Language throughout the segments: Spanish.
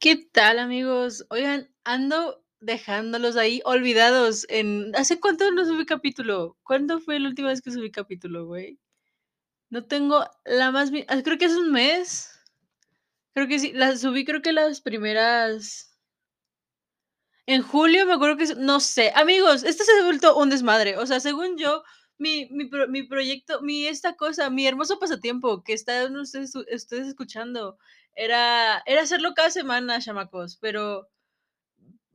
¿Qué tal, amigos? Oigan, ando dejándolos ahí olvidados en... ¿Hace cuánto no subí capítulo? ¿Cuándo fue la última vez que subí capítulo, güey? No tengo la más... ah, Creo que hace un mes. Creo que sí. La subí creo que las primeras... En julio me acuerdo que... No sé. Amigos, esto se ha vuelto un desmadre. O sea, según yo, mi, mi, pro- mi proyecto, mi esta cosa, mi hermoso pasatiempo que están ustedes, ustedes escuchando, era, era hacerlo cada semana, chamacos. Pero...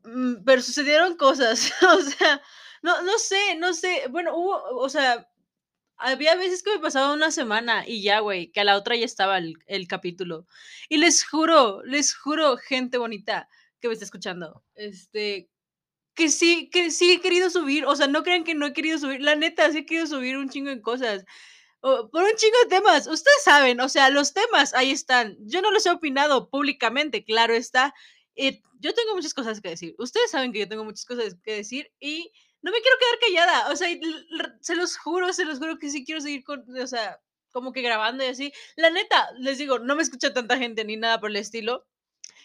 Mm, pero sucedieron cosas, o sea, no no sé, no sé, bueno, hubo, o sea, había veces que me pasaba una semana y ya, güey, que a la otra ya estaba el el capítulo. Y les juro, les juro, gente bonita que me está escuchando, este, que sí que sí he querido subir, o sea, no crean que no he querido subir, la neta, sí he querido subir un chingo de cosas, por un chingo de temas, ustedes saben, o sea, los temas ahí están. Yo no los he opinado públicamente, claro está. Eh, yo tengo muchas cosas que decir. Ustedes saben que yo tengo muchas cosas que decir y no me quiero quedar callada. O sea, se los juro, se los juro que sí quiero seguir con, o sea, como que grabando y así. La neta, les digo, no me escucha tanta gente ni nada por el estilo.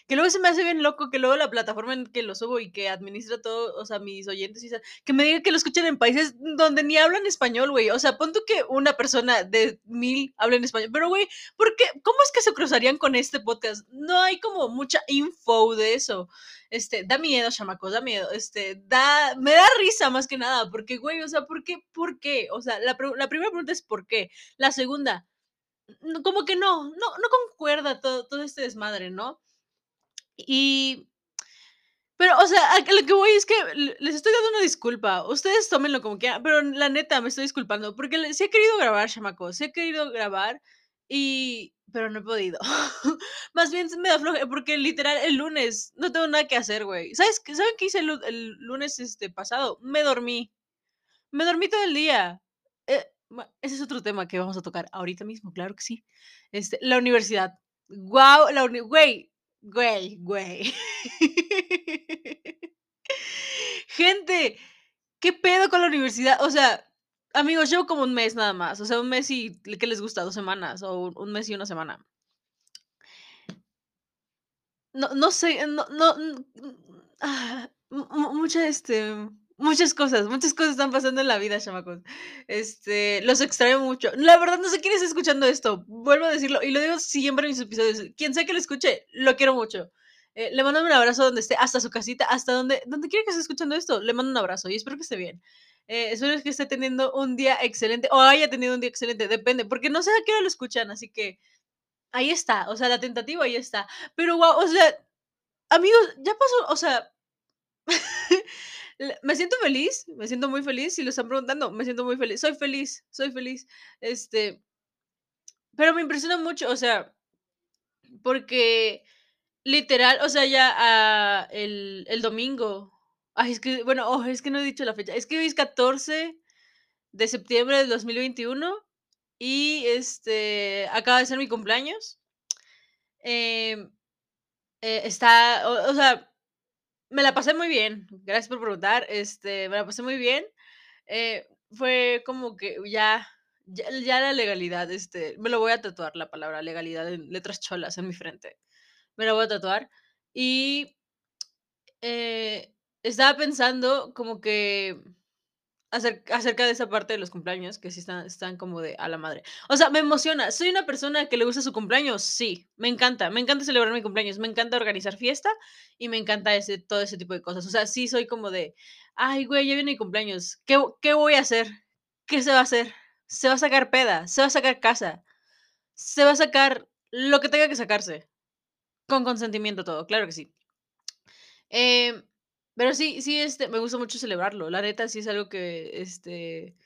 Que luego se me hace bien loco que luego la plataforma en que lo subo y que administra todo, o sea, mis oyentes, y que me diga que lo escuchan en países donde ni hablan español, güey. O sea, pon tú que una persona de mil habla en español. Pero, güey, ¿por qué? ¿Cómo es que se cruzarían con este podcast? No hay como mucha info de eso. Este, da miedo, chamacos, da miedo. Este, da, me da risa más que nada, porque, güey, o sea, ¿por qué? ¿Por qué? O sea, la, la primera pregunta es ¿por qué? La segunda, como que no, no, no concuerda todo, todo este desmadre, ¿no? Y pero, o sea, lo que voy es que le les estoy dando una disculpa. Ustedes tómenlo como quieran, pero la neta me estoy disculpando, porque sí he querido grabar, chamacos, sí he querido grabar y pero no he podido. Más bien me da floje porque literal el lunes no tengo nada que hacer, güey. ¿Sabes? ¿Saben qué hice el lu el lunes, este, pasado? Me dormí. Me dormí todo el día. Eh, ese es otro tema que vamos a tocar ahorita mismo, claro que sí. Este, la universidad. Guau, la uni güey, güey, güey. Gente, ¿qué pedo con la universidad? O sea, amigos, llevo como un mes nada más, o sea, un mes y, ¿qué les gusta? 2 semanas, o un mes y una semana. No no sé, no no, ah, mu mu mucha, este, muchas cosas, muchas cosas están pasando en la vida, chamacos. Este, los extraño mucho. La verdad, no sé quién está escuchando esto, vuelvo a decirlo, y lo digo siempre en mis episodios. Quien sea que lo escuche, lo quiero mucho. Eh, le mando un abrazo donde esté, hasta su casita, hasta donde donde quiera que esté escuchando esto, le mando un abrazo y espero que esté bien. Eh, espero que esté teniendo un día excelente, o haya tenido un día excelente, depende, porque no sé a qué hora lo escuchan, así que ahí está, o sea, la tentativa ahí está. Pero, guau, o sea, Amigos, ya pasó, o sea, me siento feliz, me siento muy feliz, si lo están preguntando, me siento muy feliz, soy feliz, soy feliz, este, pero me impresiona mucho, o sea, porque literal, o sea, ya, ah, el el domingo, ay, es que, bueno, oh, es que no he dicho la fecha, es que hoy es 14 de septiembre del 2021 y, este, acaba de ser mi cumpleaños, em, eh, está, o o sea Me la pasé muy bien, gracias por preguntar, este, me la pasé muy bien, eh, fue como que ya ya la legalidad, este, me lo voy a tatuar la palabra legalidad en letras cholas en mi frente, me la voy a tatuar, y, eh, estaba pensando como que acerca de esa parte de los cumpleaños, que sí están están como de a la madre. O sea, me emociona. ¿Soy una persona que le gusta su cumpleaños? Sí, me encanta. Me encanta celebrar mi cumpleaños, me encanta organizar fiesta y me encanta ese todo ese tipo de cosas. O sea, sí soy como de: "Ay, güey, ya viene mi cumpleaños, ¿qué qué voy a hacer? ¿Qué se va a hacer? Se va a sacar peda, se va a sacar casa, se va a sacar lo que tenga que sacarse, con consentimiento todo, claro que sí". Em, pero sí sí, este, me gusta mucho celebrarlo. La neta, sí es algo que, este,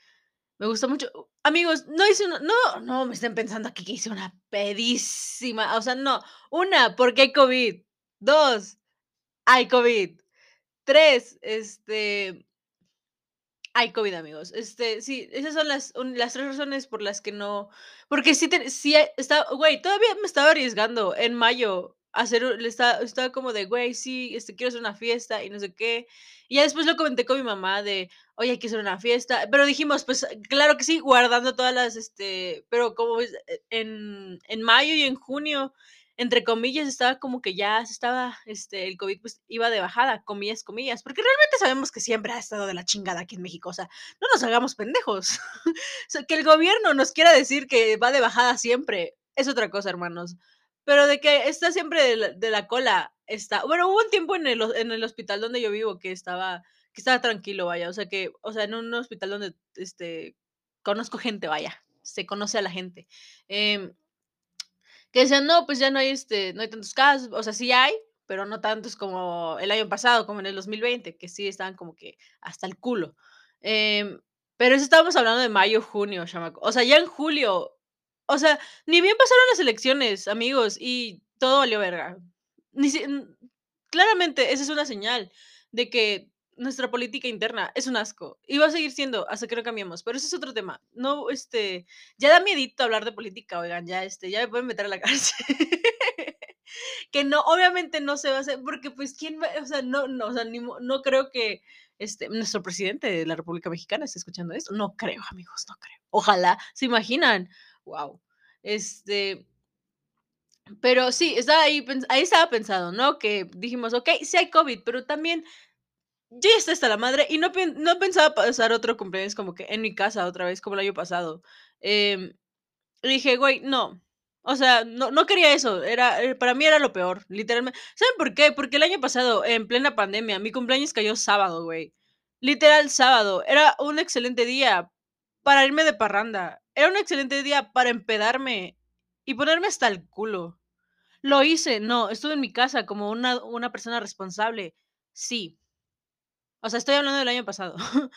me gusta mucho. Amigos, no hice una no, no me estén pensando aquí que hice una pedísima, o sea, no. Una, porque hay COVID. 2, hay COVID. 3, este, hay COVID, amigos. Este, sí, esas son las las 3 razones por las que no porque sí estaba güey, todavía me estaba arriesgando en mayo hacer le estaba estaba como de: "Güey, sí, este, quiero hacer una fiesta y no sé qué". Y ya después lo comenté con mi mamá de: "Oye, hay que hacer una fiesta", pero dijimos: "Pues, claro que sí", guardando todas las, este, pero como es, e en en mayo y en junio entre comillas, estaba como que ya estaba, este, el COVID pues iba de bajada, comillas, comillas, porque realmente sabemos que siempre ha estado de la chingada aquí en México, o sea, no nos hagamos pendejos. que el gobierno nos quiera decir que va de bajada siempre, es otra cosa, hermanos. Pero de que está siempre de la, de la cola, está. Bueno, hubo un tiempo en el, en el hospital donde yo vivo que estaba, que estaba tranquilo, vaya. O sea que, o sea, en un hospital donde este conozco gente, vaya. Se conoce a la gente. Eh, que decían, no, pues ya no hay este, no hay tantos casos, o sea, sí hay, pero no tantos como el año pasado, como en el 2020, que sí estaban como que hasta el culo. Eh, pero eso estábamos hablando de mayo, junio, chamaco. O sea, ya en julio, o sea, ni bien pasaron las elecciones, amigos, y todo valió verga. Ni si, claramente, esa es una señal de que nuestra política interna es un asco y va a seguir siendo hasta que no cambiemos, pero ese es otro tema. No, este, ya da miedito hablar de política, oigan, ya, este, ya me pueden meter a la cárcel. que no, obviamente no se va a hacer, porque pues, ¿quién va? O sea, no, no, o sea, ni, no creo que este, nuestro presidente de la República Mexicana esté escuchando esto. No creo, amigos, no creo. Ojalá, ¿se imaginan? Wow. Este, pero sí, estaba ahí, ahí estaba pensado, ¿no? Que dijimos, ok, sí hay COVID, pero también yo ya está hasta la madre y no, no pensaba pasar otro cumpleaños como que en mi casa otra vez, como el año pasado. Eh, dije, güey, no. O sea, no, no quería eso. Era, eh, para mí era lo peor, literalmente. ¿Saben por qué? Porque el año pasado, en plena pandemia, mi cumpleaños cayó sábado, güey. Literal sábado. Era un excelente día para irme de parranda. Era un excelente día para empedarme y ponerme hasta el culo. Lo hice, no, estuve en mi casa como una, una persona responsable. Sí, o sea, estoy hablando del año pasado.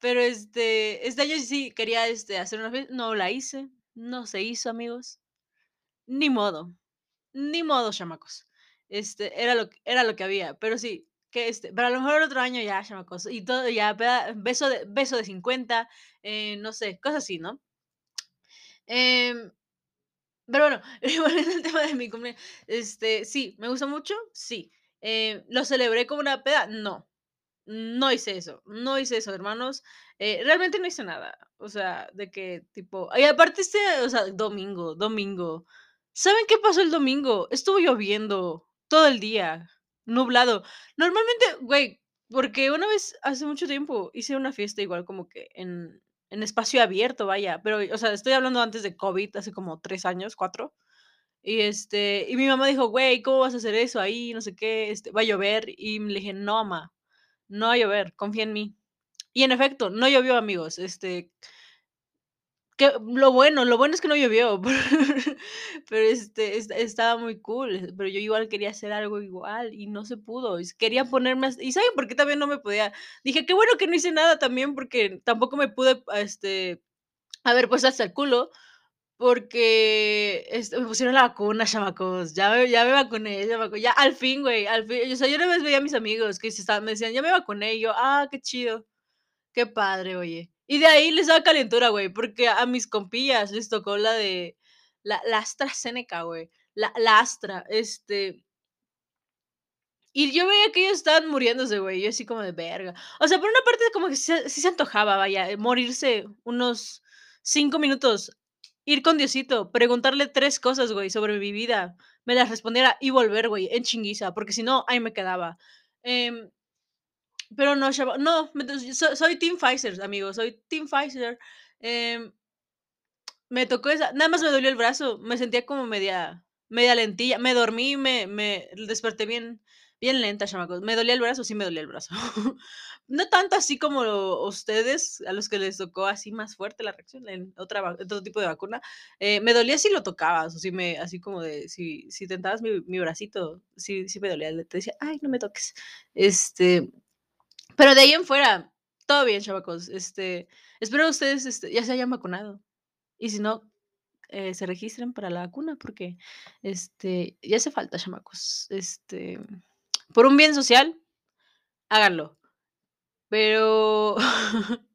Pero este, este año sí quería este, hacer una fiesta. No la hice. No se hizo, amigos. Ni modo. Ni modo, chamacos. Este, era lo, era lo que había. Pero sí, que este, pero a lo mejor el otro año ya, chamacos. Y todo ya, beso de, beso de 50, eh, no sé, cosas así, ¿no? Eh, pero bueno, volviendo al tema de mi cumpleaños. Este, sí, me gustó mucho, sí. Eh, ¿Lo celebré como una peda? No no hice eso, no hice eso, hermanos. Eh, realmente no hice nada. O sea, de que tipo. Y aparte, este, o sea, domingo, domingo. ¿Saben qué pasó el domingo? Estuvo lloviendo todo el día, nublado. Normalmente, güey, porque una vez hace mucho tiempo hice una fiesta igual como que en, en espacio abierto, vaya. Pero, o sea, estoy hablando antes de COVID, hace como tres años, cuatro. Y este, y mi mamá dijo, güey, ¿cómo vas a hacer eso ahí? No sé qué, este, va a llover. Y le dije, no, mamá, no va a llover, confía en mí. Y en efecto, no llovió, amigos. Este. Que, lo bueno, lo bueno es que no llovió. pero este, estaba muy cool. Pero yo igual quería hacer algo igual y no se pudo. Quería ponerme. ¿Y saben por qué también no me podía? Dije, qué bueno que no hice nada también, porque tampoco me pude este, haber puesto hasta el culo porque este, me pusieron la vacuna, chamacos. Ya me, ya me vacuné, ya, me ya al fin, güey, al fin. O sea, yo una vez veía a mis amigos que se estaban, me decían, ya me vacuné. Y yo, ah, qué chido. Qué padre, oye. Y de ahí les daba calentura, güey, porque a mis compillas les tocó la de la, la AstraZeneca, güey. La, la Astra, este. Y yo veía que ellos estaban muriéndose, güey. Yo así como de verga. O sea, por una parte, como que sí, se antojaba, vaya, morirse unos cinco minutos ir con Diosito, preguntarle tres cosas, güey, sobre mi vida, me las respondiera y volver, güey, en chinguiza, porque si no, ahí me quedaba. Em, pero no, no, soy, Team Pfizer, amigo, soy Team Pfizer. Em, me tocó esa, nada más me dolió el brazo, me sentía como media, media lentilla, me dormí, me, me desperté bien, bien lenta, chamacos. Me dolía el brazo, sí me dolía el brazo. no tanto así como ustedes, a los que les tocó así más fuerte la reacción en otra, otro tipo de vacuna. Eh, me dolía si lo tocabas, o si me, así como de, si, si tentabas mi, mi bracito, sí, sí me dolía. Te decía, ay, no me toques. Este, pero de ahí en fuera, todo bien, chavacos. Este, espero ustedes este, ya se hayan vacunado. Y si no, eh, se registren para la vacuna, porque este, ya hace falta, chamacos. Este, por un bien social, háganlo. Pero.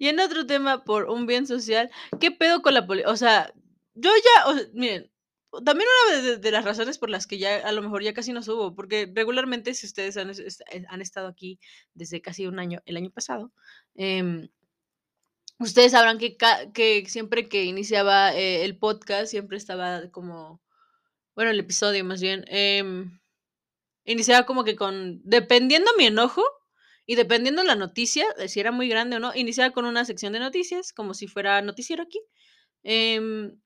y en otro tema, por un bien social, ¿qué pedo con la política? O sea, yo ya, miren, también una de, las razones por las que ya a lo mejor ya casi no subo, porque regularmente si ustedes han, eh, han estado aquí desde casi un año, el año pasado, eh, ustedes sabrán que, que siempre que iniciaba eh, el podcast, siempre estaba como Bueno, el episodio más bien, em, iniciaba como que con dependiendo mi enojo y dependiendo la noticia, si era muy grande o no, iniciaba con una sección de noticias, como si fuera noticiero aquí, em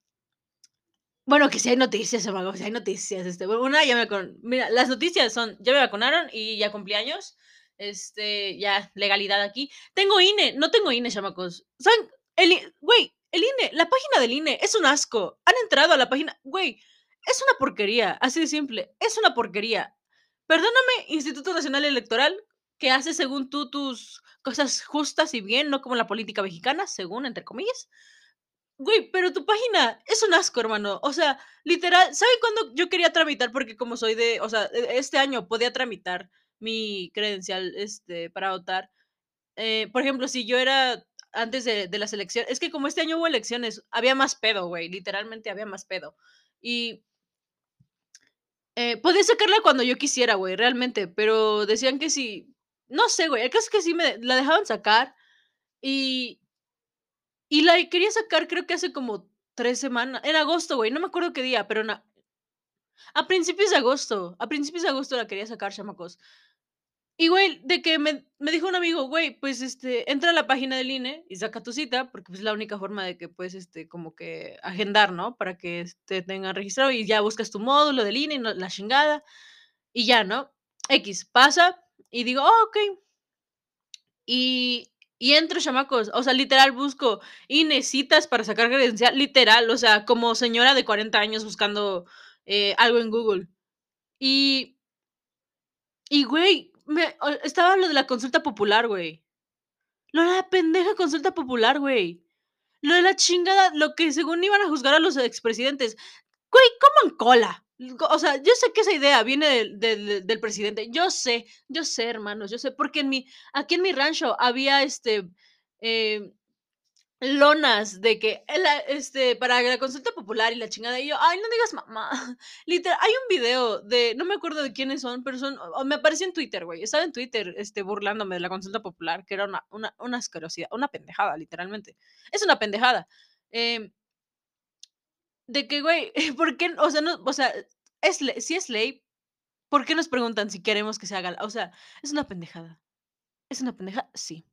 bueno, que si hay noticias, amago, si hay noticias, este, bueno, una ya me con mira, las noticias son, ya me vacunaron y ya cumplí años, este, ya legalidad aquí. Tengo INE, no tengo INE, chamacos. ¿Saben? El güey, el INE, la página del INE es un asco. ¿Han entrado a la página? Güey, es una porquería, así de simple, es una porquería. Perdóname, Instituto Nacional Electoral, que hace según tú tus cosas justas y bien, no como la política mexicana, según, entre comillas. Güey, pero tu página es un asco, hermano. O sea, literal, ¿saben cuándo yo quería tramitar? Porque como soy de, o sea, e este año podía tramitar mi credencial, este, para votar. Eh, por ejemplo, si yo era antes de las elecciones es que como este año hubo elecciones, había más pedo, güey, literalmente había más pedo. Y eh, podía sacarla cuando yo quisiera, güey, realmente, pero decían que si no sé, güey, el caso es que sí me la dejaban sacar y y la quería sacar creo que hace como 3 semanas, en agosto, güey, no me acuerdo qué día, pero en a principios de agosto, a principios de agosto la quería sacar, chamacos. Y, güey, de que me me dijo un amigo: "Güey, pues, este, entra a la página del INE y saca tu cita", porque, pues, es la única forma de que puedes, este, como que agendar, ¿no? Para que, este, tengan registrado y ya buscas tu módulo del INE y la chingada, y ya, ¿no? Equis, pasa y digo: "Oh, okey". Y y entro, chamacos, o sea, literal busco INE, citas para sacar credencial, literal, o sea, como señora de 40 años buscando, eh, algo en Google. Y y, güey, estaba lo de la consulta popular, güey. Lo de la pendeja consulta popular, güey. Lo de la chingada, lo que según iban a juzgar a los expresidentes. Güey, coman cola. O sea, yo sé que esa idea viene del presidente. Yo sé, yo sé, hermanos, yo sé, porque en mi aquí en mi rancho había, este, eh, lonas de que la este, para la consulta popular y la chingada, y yo: "Ay, no digas mamá". Literal, hay un video de no me acuerdo de quiénes son, pero son me apareció en Twitter, güey. Estaba en Twitter, este, burlándome de la consulta popular, que era una una una asquerosidad, una pendejada, literalmente. Es una pendejada. Em de que, güey, ¿por qué? O sea, no, o sea, es si es ley, ¿por qué nos preguntan si queremos que se haga? O sea, es una pendejada. ¿Es una pendejada? Sí.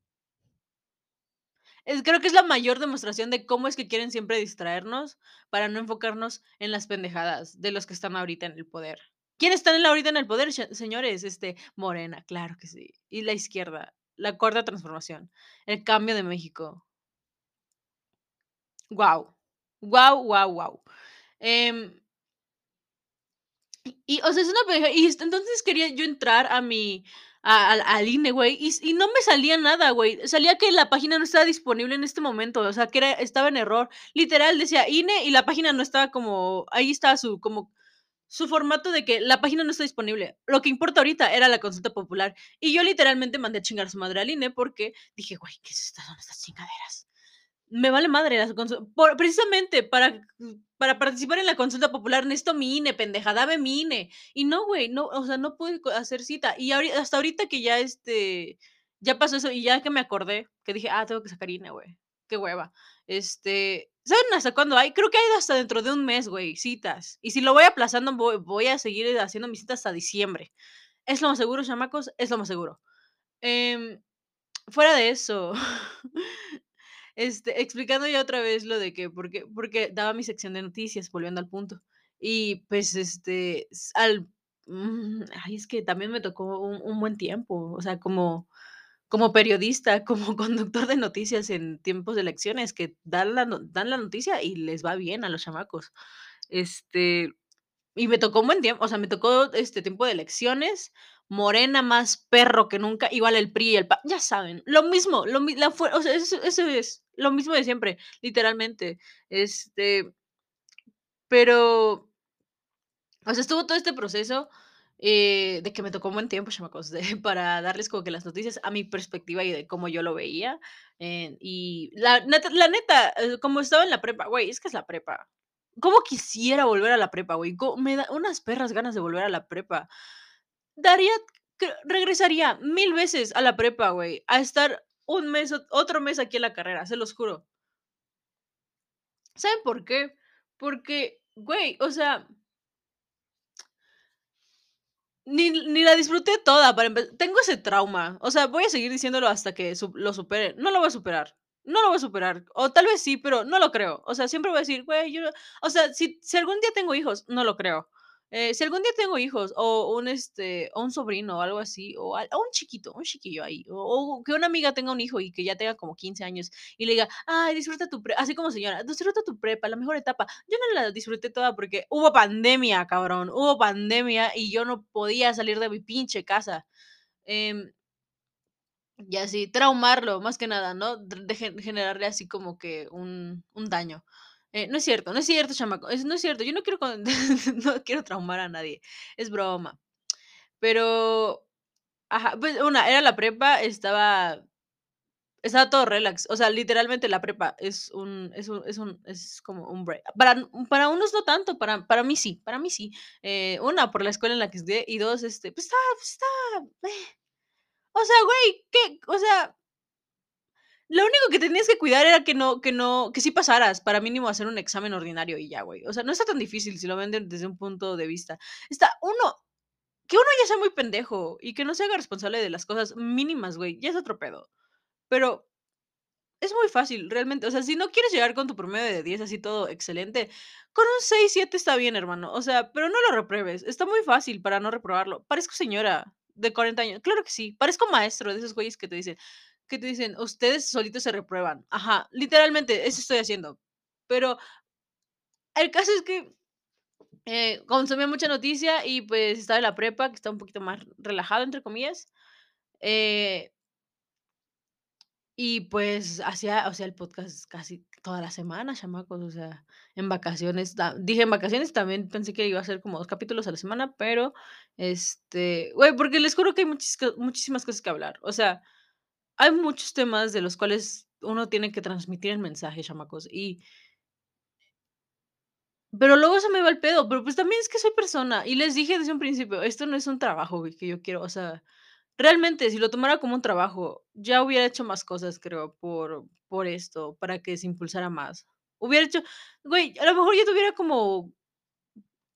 Es creo que es la mayor demostración de cómo es que quieren siempre distraernos, para no enfocarnos en las pendejadas de los que están ahorita en el poder. ¿Quiénes están ahorita en el poder, señores? Este, Morena, claro que sí. Y la izquierda, la cuarta transformación, el cambio de México. Guau. Guau, guau. Em y, o sea, es una pendeja y entonces quería yo entrar a mi al al INE, güey, y no me salía nada, güey. Salía que la página no estaba disponible en este momento, o sea, que era estaba en error. Literal, decía INE y la página no estaba como ahí estaba su como su formato de que la página no está disponible. Lo que importa ahorita era la consulta popular. Y yo literalmente mandé a chingar a su madre al INE porque dije: "Güey, ¿qué es estas son estas chingaderas?". Me vale madre las consu por precisamente para para participar en la consulta popular necesito mi INE, pendeja, dame mi INE. Y no, güey, no, o sea, no pude hacer cita. Y ahori hasta ahorita que ya, este, ya pasó eso, y ya que me acordé, que dije: "Ah, tengo que sacar INE, güey, qué hueva". Este, ¿saben hasta cuándo hay? Creo que hay hasta dentro de un mes, güey, citas. Y si lo voy aplazando, voy voy a seguir haciendo mis citas hasta diciembre. Es lo más seguro, chamacos, es lo más seguro. Em, fuera de eso, este, explicando ya otra vez lo de que por qué porque daba mi sección de noticias, volviendo al punto. Y, pues, este, al mm, ay, es que también me tocó un un buen tiempo, o sea, como como periodista, como conductor de noticias en tiempos de elecciones, que dan la dan la noticia y les va bien a los chamacos. Este, y me tocó un buen tiempo, o sea, me tocó, este, tiempo de elecciones, Morena más perro que nunca, igual el PRI y el PAN, ya saben, lo mismo, lo la o sea, eso eso es lo mismo de siempre, literalmente. Este pero o sea, estuvo todo este proceso, eh, de que me tocó un buen tiempo, chamacos, de para darles como que las noticias a mi perspectiva y de cómo yo lo veía, eh, y la la neta, eh, como estaba en la prepa, güey, es que es la prepa. ¿Cómo quisiera volver a la prepa, güey? Me da unas perras ganas de volver a la prepa. Daría regresaría 1000 veces a la prepa, güey, a estar un mes, ot otro mes aquí en la carrera, se los juro. ¿Saben por qué? Porque, güey, o sea Ni ni la disfruté toda, para empe tengo ese trauma, o sea, voy a seguir diciéndolo hasta que lo supere, no lo voy a superar, no lo voy a superar, o tal vez sí, pero no lo creo, o sea, siempre voy a decir: "Güey, yo", o sea, si si algún día tengo hijos, no lo creo, eh, si algún día tengo hijos, o un, este, o un sobrino o algo así, o o un chiquito, un chiquillo ahí, o o que una amiga tenga un hijo y que ya tenga como 15 años y le diga: "Ay, disfruta tu pre", así como señora, "disfruta tu prepa, la mejor etapa", yo no la disfruté toda porque hubo pandemia, cabrón, hubo pandemia y yo no podía salir de mi pinche casa, em y así, traumarlo, más que nada, ¿no? De gen generarle así como que un un daño, eh, no es cierto, no es cierto, chamaco, es no es cierto, yo no quiero con no quiero traumar a nadie, es broma, pero ajá, pues, una, era la prepa, estaba estaba todo relax, o sea, literalmente la prepa es un es un es un es como un break, para para unos no tanto, para para mí sí, para mí sí, eh, una, por la escuela en la que estudié, y 2, este, pues, estaba pues, estaba, eh, o sea, güey, ¿qué? O sea lo único que tenías que cuidar era que no que no que sí pasaras, para mínimo hacer un examen ordinario y ya, güey, o sea, no está tan difícil si lo ven de desde un punto de vista, está uno que uno ya sea muy pendejo y que no se haga responsable de las cosas mínimas, güey, ya es otro pedo, pero es muy fácil, realmente, o sea, si no quieres llegar con tu promedio de 10 así todo excelente, con un 6, 7 está bien, hermano, o sea, pero no lo repruebes, está muy fácil para no reprobarlo, parezco señora de 40 años, claro que sí, parezco maestro de esos güeyes que te dicen que te dicen: "Ustedes solitos se reprueban", ajá, literalmente, eso estoy haciendo, pero el caso es que, eh, consumía mucha noticia y, pues, estaba en la prepa, que estaba un poquito más "relajado", entre comillas, eh y pues, hacía hacía el podcast casi toda la semana, chamacos, o sea, en vacaciones, dije en vacaciones, también pensé que iba a ser como 2 capítulos a la semana, pero, este, güey, porque les juro que hay muchis muchísimas cosas que hablar, o sea, hay muchos temas de los cuales uno tiene que transmitir el mensaje, chamacos, y pero luego se me va el pedo, pero, pues, también es que soy persona, y les dije desde un principio: "Esto no es un trabajo, güey, que yo quiero", o sea, realmente, si lo tomara como un trabajo, ya hubiera hecho más cosas, creo, por por esto, para que se impulsara más. Hubiera hecho güey, a lo mejor ya tuviera como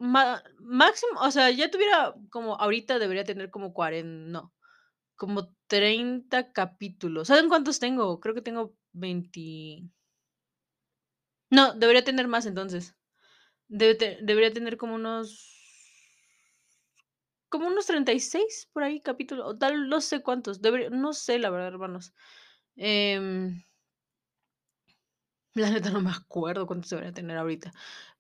máximo, o sea, ya tuviera como ahorita debería tener como cuaren no, como 30 capítulos, ¿saben cuántos tengo? Creo que tengo 20 no, debería tener más entonces, debería tener como unos como unos 36 por ahí capítulos, o tal, no sé cuántos, debería no sé, la verdad, hermanos, em la neta no me acuerdo cuántos debería tener ahorita,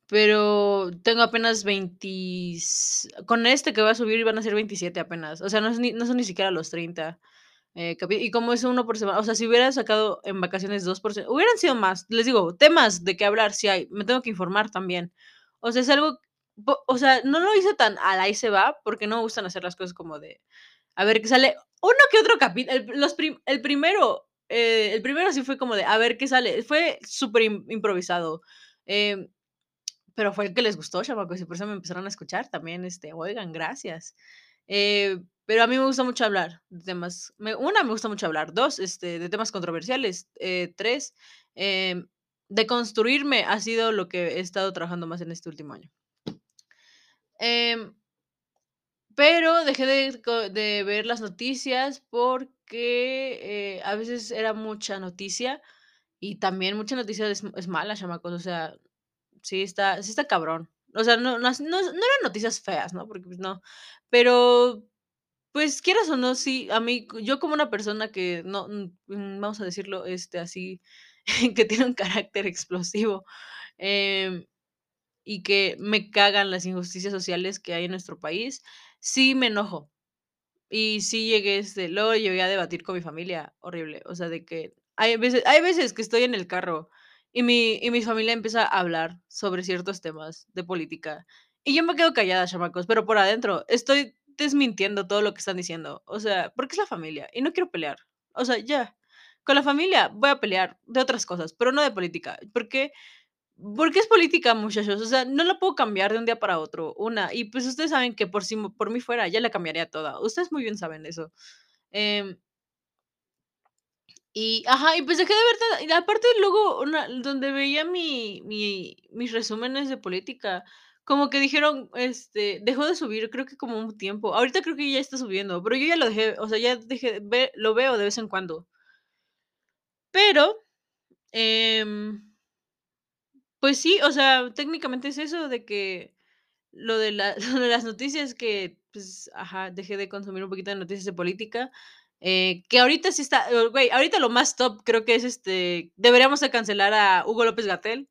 pero tengo apenas veintis con este que voy a subir van a ser 27 apenas, o sea, no es ni no son ni siquiera los 30, eh, y como es 1 por semana, o sea, si hubiera sacado en vacaciones 2 por se hubieran sido más, les digo, temas de qué hablar sí hay, me tengo que informar también, o sea, es algo o sea, no lo hice tan al ahí se va, porque no me gustan hacer las cosas como de a ver qué sale, uno que otro capi el el primero, eh, el primero sí fue como de a ver qué sale, fue super im improvisado, em, pero fue el que les gustó, chamacos, y por eso me empezaron a escuchar también, este, oigan, gracias, eh, pero a mí me gusta mucho hablar de temas, una, me gusta mucho hablar, 2, este, de temas controversiales, eh, 3, em, deconstruirme ha sido lo que he estado trabajando más en este último año. Em pero dejé de de ver las noticias porque, eh, a veces era mucha noticia y también mucha noticia es es mala, chamacos, o sea, sí está sí está cabrón, o sea, no no no no eran noticias feas, ¿no? Porque, pues, no, pero, pues, quieras o no, sí, a mí, yo como una persona que no, mm, vamos a decirlo, este, así, que tiene un carácter explosivo, em, y que me cagan las injusticias sociales que hay en nuestro país, sí me enojo, y sí llegué, este, luego llegué a debatir con mi familia, horrible, o sea, de que hay veces hay veces que estoy en el carro y mi y mi familia empieza a hablar sobre ciertos temas de política, y yo me quedo callada, chamacos, pero por adentro estoy desmintiendo todo lo que están diciendo, o sea, porque es la familia y no quiero pelear, o sea, ya, con la familia voy a pelear de otras cosas, pero no de política, ¿por qué? Porque es política, muchachos, o sea, no la puedo cambiar de un día para otro, una, y pues ustedes saben que por si por mí fuera, ya la cambiaría toda, ustedes muy bien saben eso, em y ajá, y pues dejé de ver aparte luego una donde veía mi mi mis resúmenes de política, como que dijeron, este, dejó de subir, creo que como un tiempo. Ahorita creo que ya está subiendo, pero yo ya lo dejé, o sea, ya dejé, ve, lo veo de vez en cuando. Pero, em, pues sí, o sea, técnicamente es eso de que lo de, la, de las noticias que, pues, ajá, dejé de consumir un poquito de noticias de política. eh, que ahorita sí está, güey, ahorita lo más top creo que es este, deberíamos de cancelar a Hugo López Gatel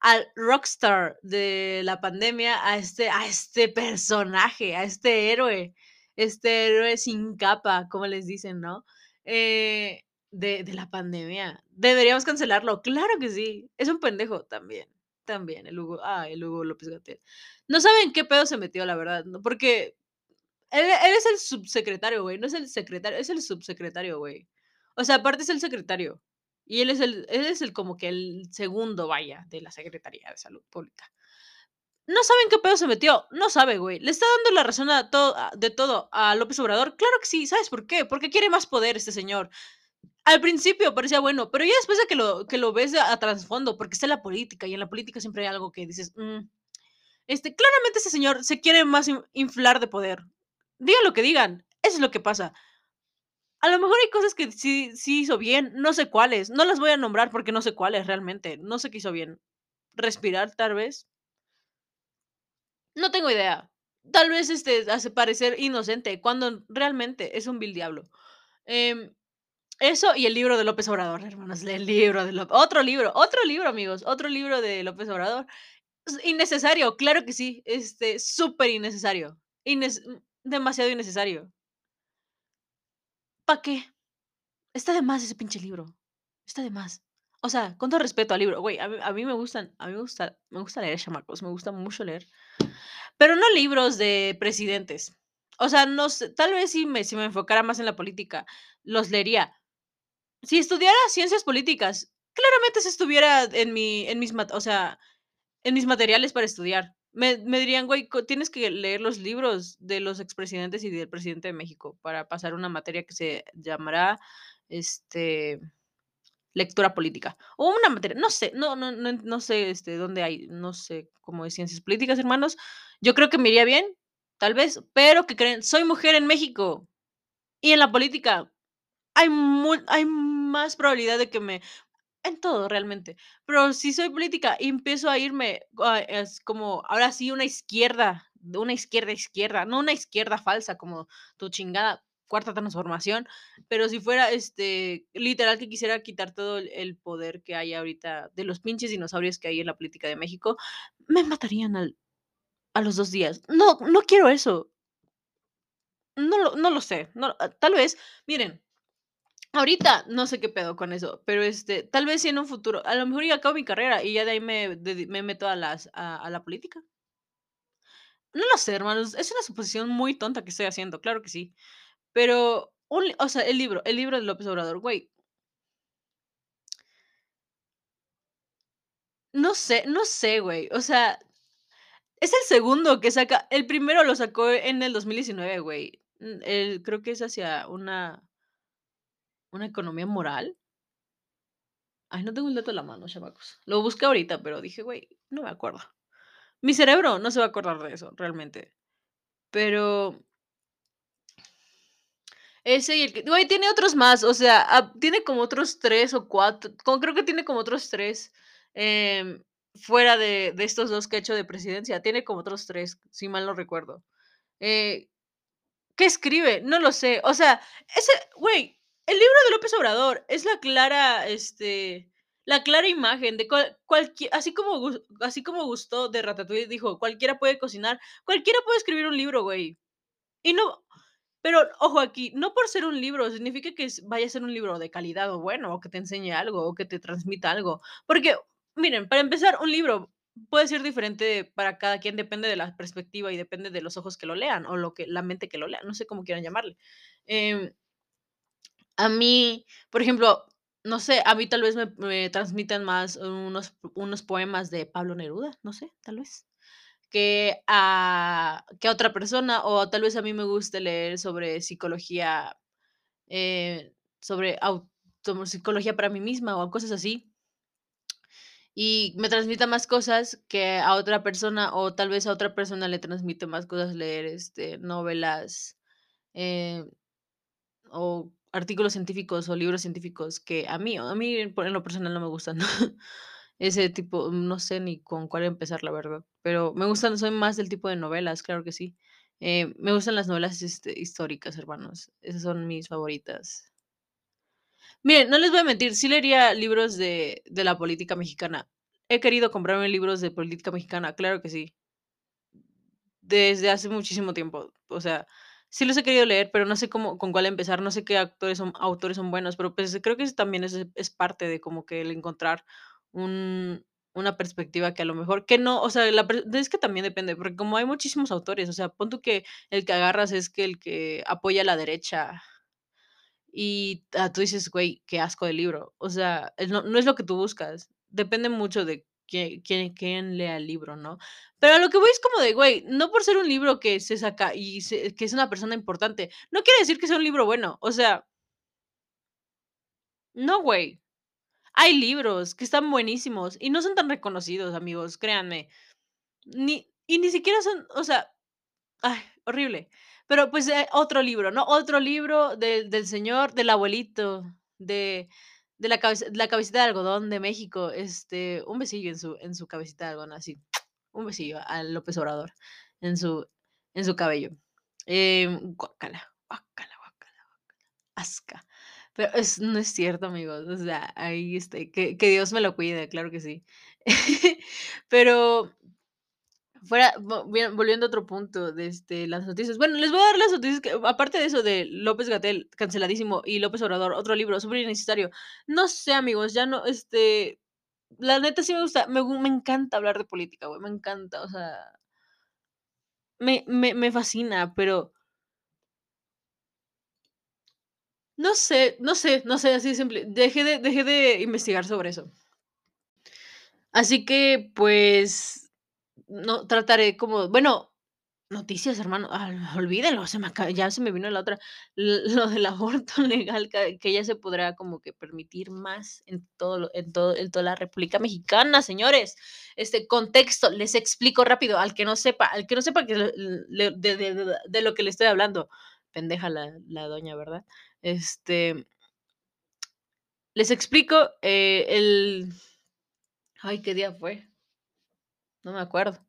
al rockstar de la pandemia, a este, a este personaje, a este héroe, este héroe sin capa, como les dicen, ¿no? Eh, de, de la pandemia. Deberíamos cancelarlo, claro que sí. Es un pendejo también, también, el Hugo, ah, el Hugo López Gatel. No saben qué pedo se metió, la verdad, ¿no? porque él, es el subsecretario, güey, no es el secretario, es el subsecretario, güey. O sea, aparte es el secretario. Y él es el, él es el como que el segundo, vaya, de la Secretaría de Salud Pública. No saben qué pedo se metió. No sabe, güey. Le está dando la razón a todo, de todo a López Obrador. Claro que sí. ¿Sabes por qué? Porque quiere más poder este señor. Al principio parecía bueno, pero ya después de que lo, que lo ves a, trasfondo, porque está la política y en la política siempre hay algo que dices, "Mm, este, claramente ese señor se quiere más in- inflar de poder. Digan lo que digan. Eso es lo que pasa. A lo mejor hay cosas que sí, sí hizo bien, no sé cuáles. No las voy a nombrar porque no sé cuáles realmente. No sé qué hizo bien. Respirar, tal vez. No tengo idea. Tal vez este hace parecer inocente cuando realmente es un vil diablo. Em, eso y el libro de López Obrador, hermanos. El libro de López. Otro libro, otro libro, amigos. Otro libro de López Obrador. Es innecesario, claro que sí. Este, súper innecesario. Innes- demasiado innecesario. ¿Para qué? Está de más ese pinche libro. Está de más. O sea, con todo respeto al libro, güey, a mí a mí me gustan a mí me gusta me gusta leer, chamacos, me gusta mucho leer, pero no libros de presidentes. O sea, no sé, tal vez si me si me enfocara más en la política, los leería. Si estudiara ciencias políticas, claramente se estuviera en mi en mis o sea, en mis materiales para estudiar. Me me dirían: "Güey, tienes que leer los libros de los expresidentes y del presidente de México para pasar una materia que se llamará, este, lectura política". O una materia, no sé, no no no no sé, este, dónde hay, no sé cómo de ciencias políticas, hermanos. Yo creo que me iría bien, tal vez, pero, ¿qué creen? Soy mujer en México, y en la política hay mu hay más probabilidad de que me en todo, realmente. Pero si soy política y empiezo a irme, ah, es como, ahora sí, una izquierda, una izquierda izquierda, no una izquierda falsa como tu chingada cuarta transformación, pero si fuera, este, literal que quisiera quitar todo el poder que hay ahorita de los pinches dinosaurios que hay en la política de México, me matarían al a los 2 días. No, no quiero eso. No lo no lo sé, no, ah, tal vez, miren, Ahorita no sé qué pedo con eso, pero, este, tal vez sí en un futuro, a lo mejor ya acabo mi carrera y ya de ahí me me meto a las a la política. No lo sé, hermanos, es una suposición muy tonta que estoy haciendo, claro que sí, pero un o sea, el libro el libro de López Obrador, güey, no sé no sé, güey, o sea, es el segundo que saca, el primero lo sacó en el 2019, güey, mm, el creo que es hacia una una economía moral. Ay, no tengo el dato a la mano, chamacos. Lo busqué ahorita, pero dije: "Güey, no me acuerdo". Mi cerebro no se va a acordar de eso, realmente. Pero ese y el que güey, tiene otros más, o sea, ah, tiene como otros 3 o 4, como creo que tiene como otros 3, em, fuera de de estos 2 que ha hecho de presidencia, tiene como otros 3, si mal no recuerdo. Eh, ¿qué escribe? No lo sé. O sea, ese güey, el libro de López Obrador es la clara, este, la clara imagen de cual cualquie así como así como Gusteau de Ratatouille dijo: "Cualquiera puede cocinar, cualquiera puede escribir un libro, güey". Y no pero ojo aquí, no por ser un libro significa que vaya a ser un libro de calidad o bueno, o que te enseñe algo, o que te transmita algo. Porque, miren, para empezar, un libro puede ser diferente para cada quien, depende de la perspectiva y depende de los ojos que lo lean, o lo que la mente que lo lea, no sé cómo quieran llamarle. Em, a mí, por ejemplo, no sé, a mí tal vez me me transmitan más unos unos poemas de Pablo Neruda, no sé, tal vez que a que otra persona, o tal vez a mí me guste leer sobre psicología, eh, sobre psicología para mí misma, o cosas así. y me transmita más cosas que a otra persona, o tal vez a otra persona le transmite más cosas leer, este, novelas, eh, o artículos científicos, o libros científicos que a mí, a mí en lo personal no me gustan. Ese tipo, no sé ni con cuál empezar, la verdad, pero me gustan, soy más del tipo de novelas, claro que sí. Eh, me gustan las novelas, este, históricas, hermanos, esas son mis favoritas. Miren, no les voy a mentir, sí leería libros de de la política mexicana. He querido comprarme libros de política mexicana, claro que sí. Desde hace muchísimo tiempo, o sea, sí los he querido leer, pero no sé cómo con cuál empezar, no sé qué actores son autores son buenos, pero, pues, creo que eso también es parte de como que el encontrar un una perspectiva que a lo mejor que no, o sea, la es que también depende, porque como hay muchísimos autores, o sea, pon tú que el que agarras es que el que apoya a la derecha y, ah, tú dices: "Güey, qué asco de libro". O sea, no es lo que tú buscas. Depende mucho de quién lea el libro, ¿no? Pero lo que voy es como de, güey, no por ser un libro que se saca y que es una persona importante, no quiere decir que sea un libro bueno. O sea no, güey. Hay libros que están buenísimos y no son tan reconocidos, amigos, créanme. Ni y ni siquiera son, o sea, ay, horrible. Pero, pues, eh, otro libro, ¿no? Otro libro del señor, del abuelito, de de la cabece la cabecita de algodón de México, este, un besillo en su en su cabecita de algodón, así, un besillo a López Obrador en su en su cabello. Em, guácala, guácala, guácala, guácala, asca. Pero es no es cierto, amigos, o sea, ahí, este, que que Dios me lo cuide, claro que sí. Pero fuera volviendo a otro punto de, este, las noticias. Bueno, les voy a dar las noticias que aparte de eso de López-Gatell, canceladísimo, y López Obrador, otro libro superinnecesario. No sé, amigos, ya no, este, la neta sí me gusta, me me encanta hablar de política, güey, me encanta, o sea me me me fascina, pero no sé no sé no sé, así de simple. Dejé de dejé de investigar sobre eso. Así que, pues, no trataré como bueno, noticias, hermano, ah, olvídenlo, se me acaba ya se me vino la otra, lo del aborto legal, que ya se podrá como que permitir más en todo en todo en toda la República Mexicana, señores. Este, contexto, les explico rápido, al que no sepa al que no sepa que de lo que le estoy hablando. Pendeja la la doña, ¿verdad? Este les explico, eh, el ay, ¿qué día fue? No me acuerdo.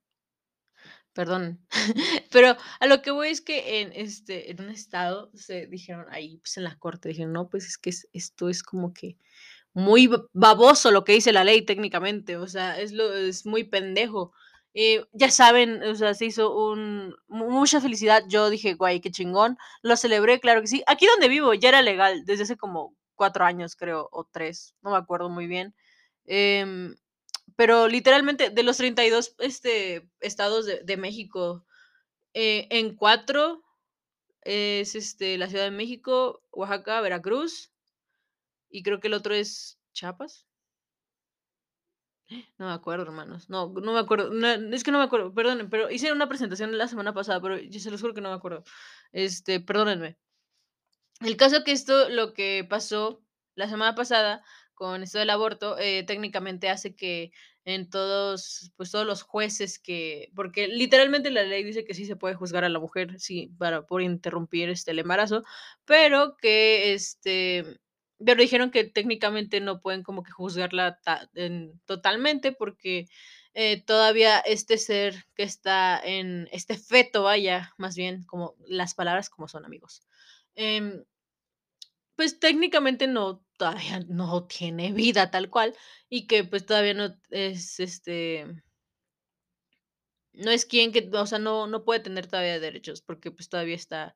Perdón. Pero a lo que voy es que en, este, en un estado se dijeron ahí, pues, en la corte, dijeron: "No, pues, es que es esto es como que muy ba baboso lo que dice la ley técnicamente, o sea, es lo es muy pendejo". Eh, ya saben, o sea, se hizo un mu mucha felicidad. Yo dije: "Guay, qué chingón". Lo celebré, claro que sí. Aquí donde vivo ya era legal desde hace como 4 años, creo, o 3, no me acuerdo muy bien. Em, pero literalmente de los 32, este, estados de México, eh, en 4 es, este, la Ciudad de México, Oaxaca, Veracruz y creo que el otro es, ¿Chiapas? No me acuerdo, hermanos. No, no me acuerdo. Es que no me acuerdo, perdonen, pero hice una presentación la semana pasada, pero yo se los juro que no me acuerdo. Este, perdónenme. El caso que esto, lo que pasó la semana pasada con esto del aborto, eh, técnicamente hace que en todos, pues, todos los jueces que porque literalmente la ley dice que sí se puede juzgar a la mujer, sí, para por interrumpir, este, el embarazo, pero que, este, pero dijeron que técnicamente no pueden como que juzgarla ta en totalmente, porque, eh, todavía este ser que está en este feto, vaya, más bien, como las palabras como son, amigos. Em pues, técnicamente no, todavía no tiene vida tal cual, y que, pues, todavía no es, este no es quien que, o sea, no no puede tener todavía derechos, porque, pues, todavía está,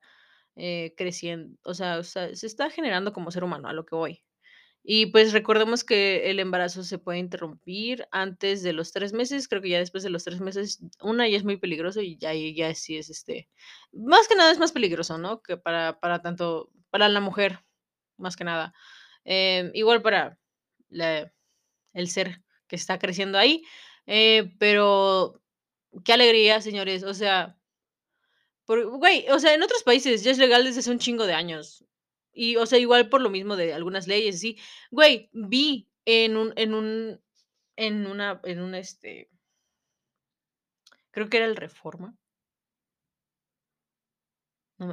eh, crecien o sea se está generando como ser humano, a lo que voy. Y, pues, recordemos que el embarazo se puede interrumpir antes de los 3 meses, creo que ya después de los 3 meses, una, ya es muy peligroso y ya ya sí es, este, más que nada es más peligroso, ¿no? Que para para tanto para la mujer, más que nada. Em, igual para el ser que está creciendo ahí, eh, pero qué alegría, señores, o sea güey, o sea, en otros países ya es legal desde hace un chingo de años. Y, o sea, igual por lo mismo de algunas leyes, así. Güey, vi en un en un en una en un, este creo que era el Reforma.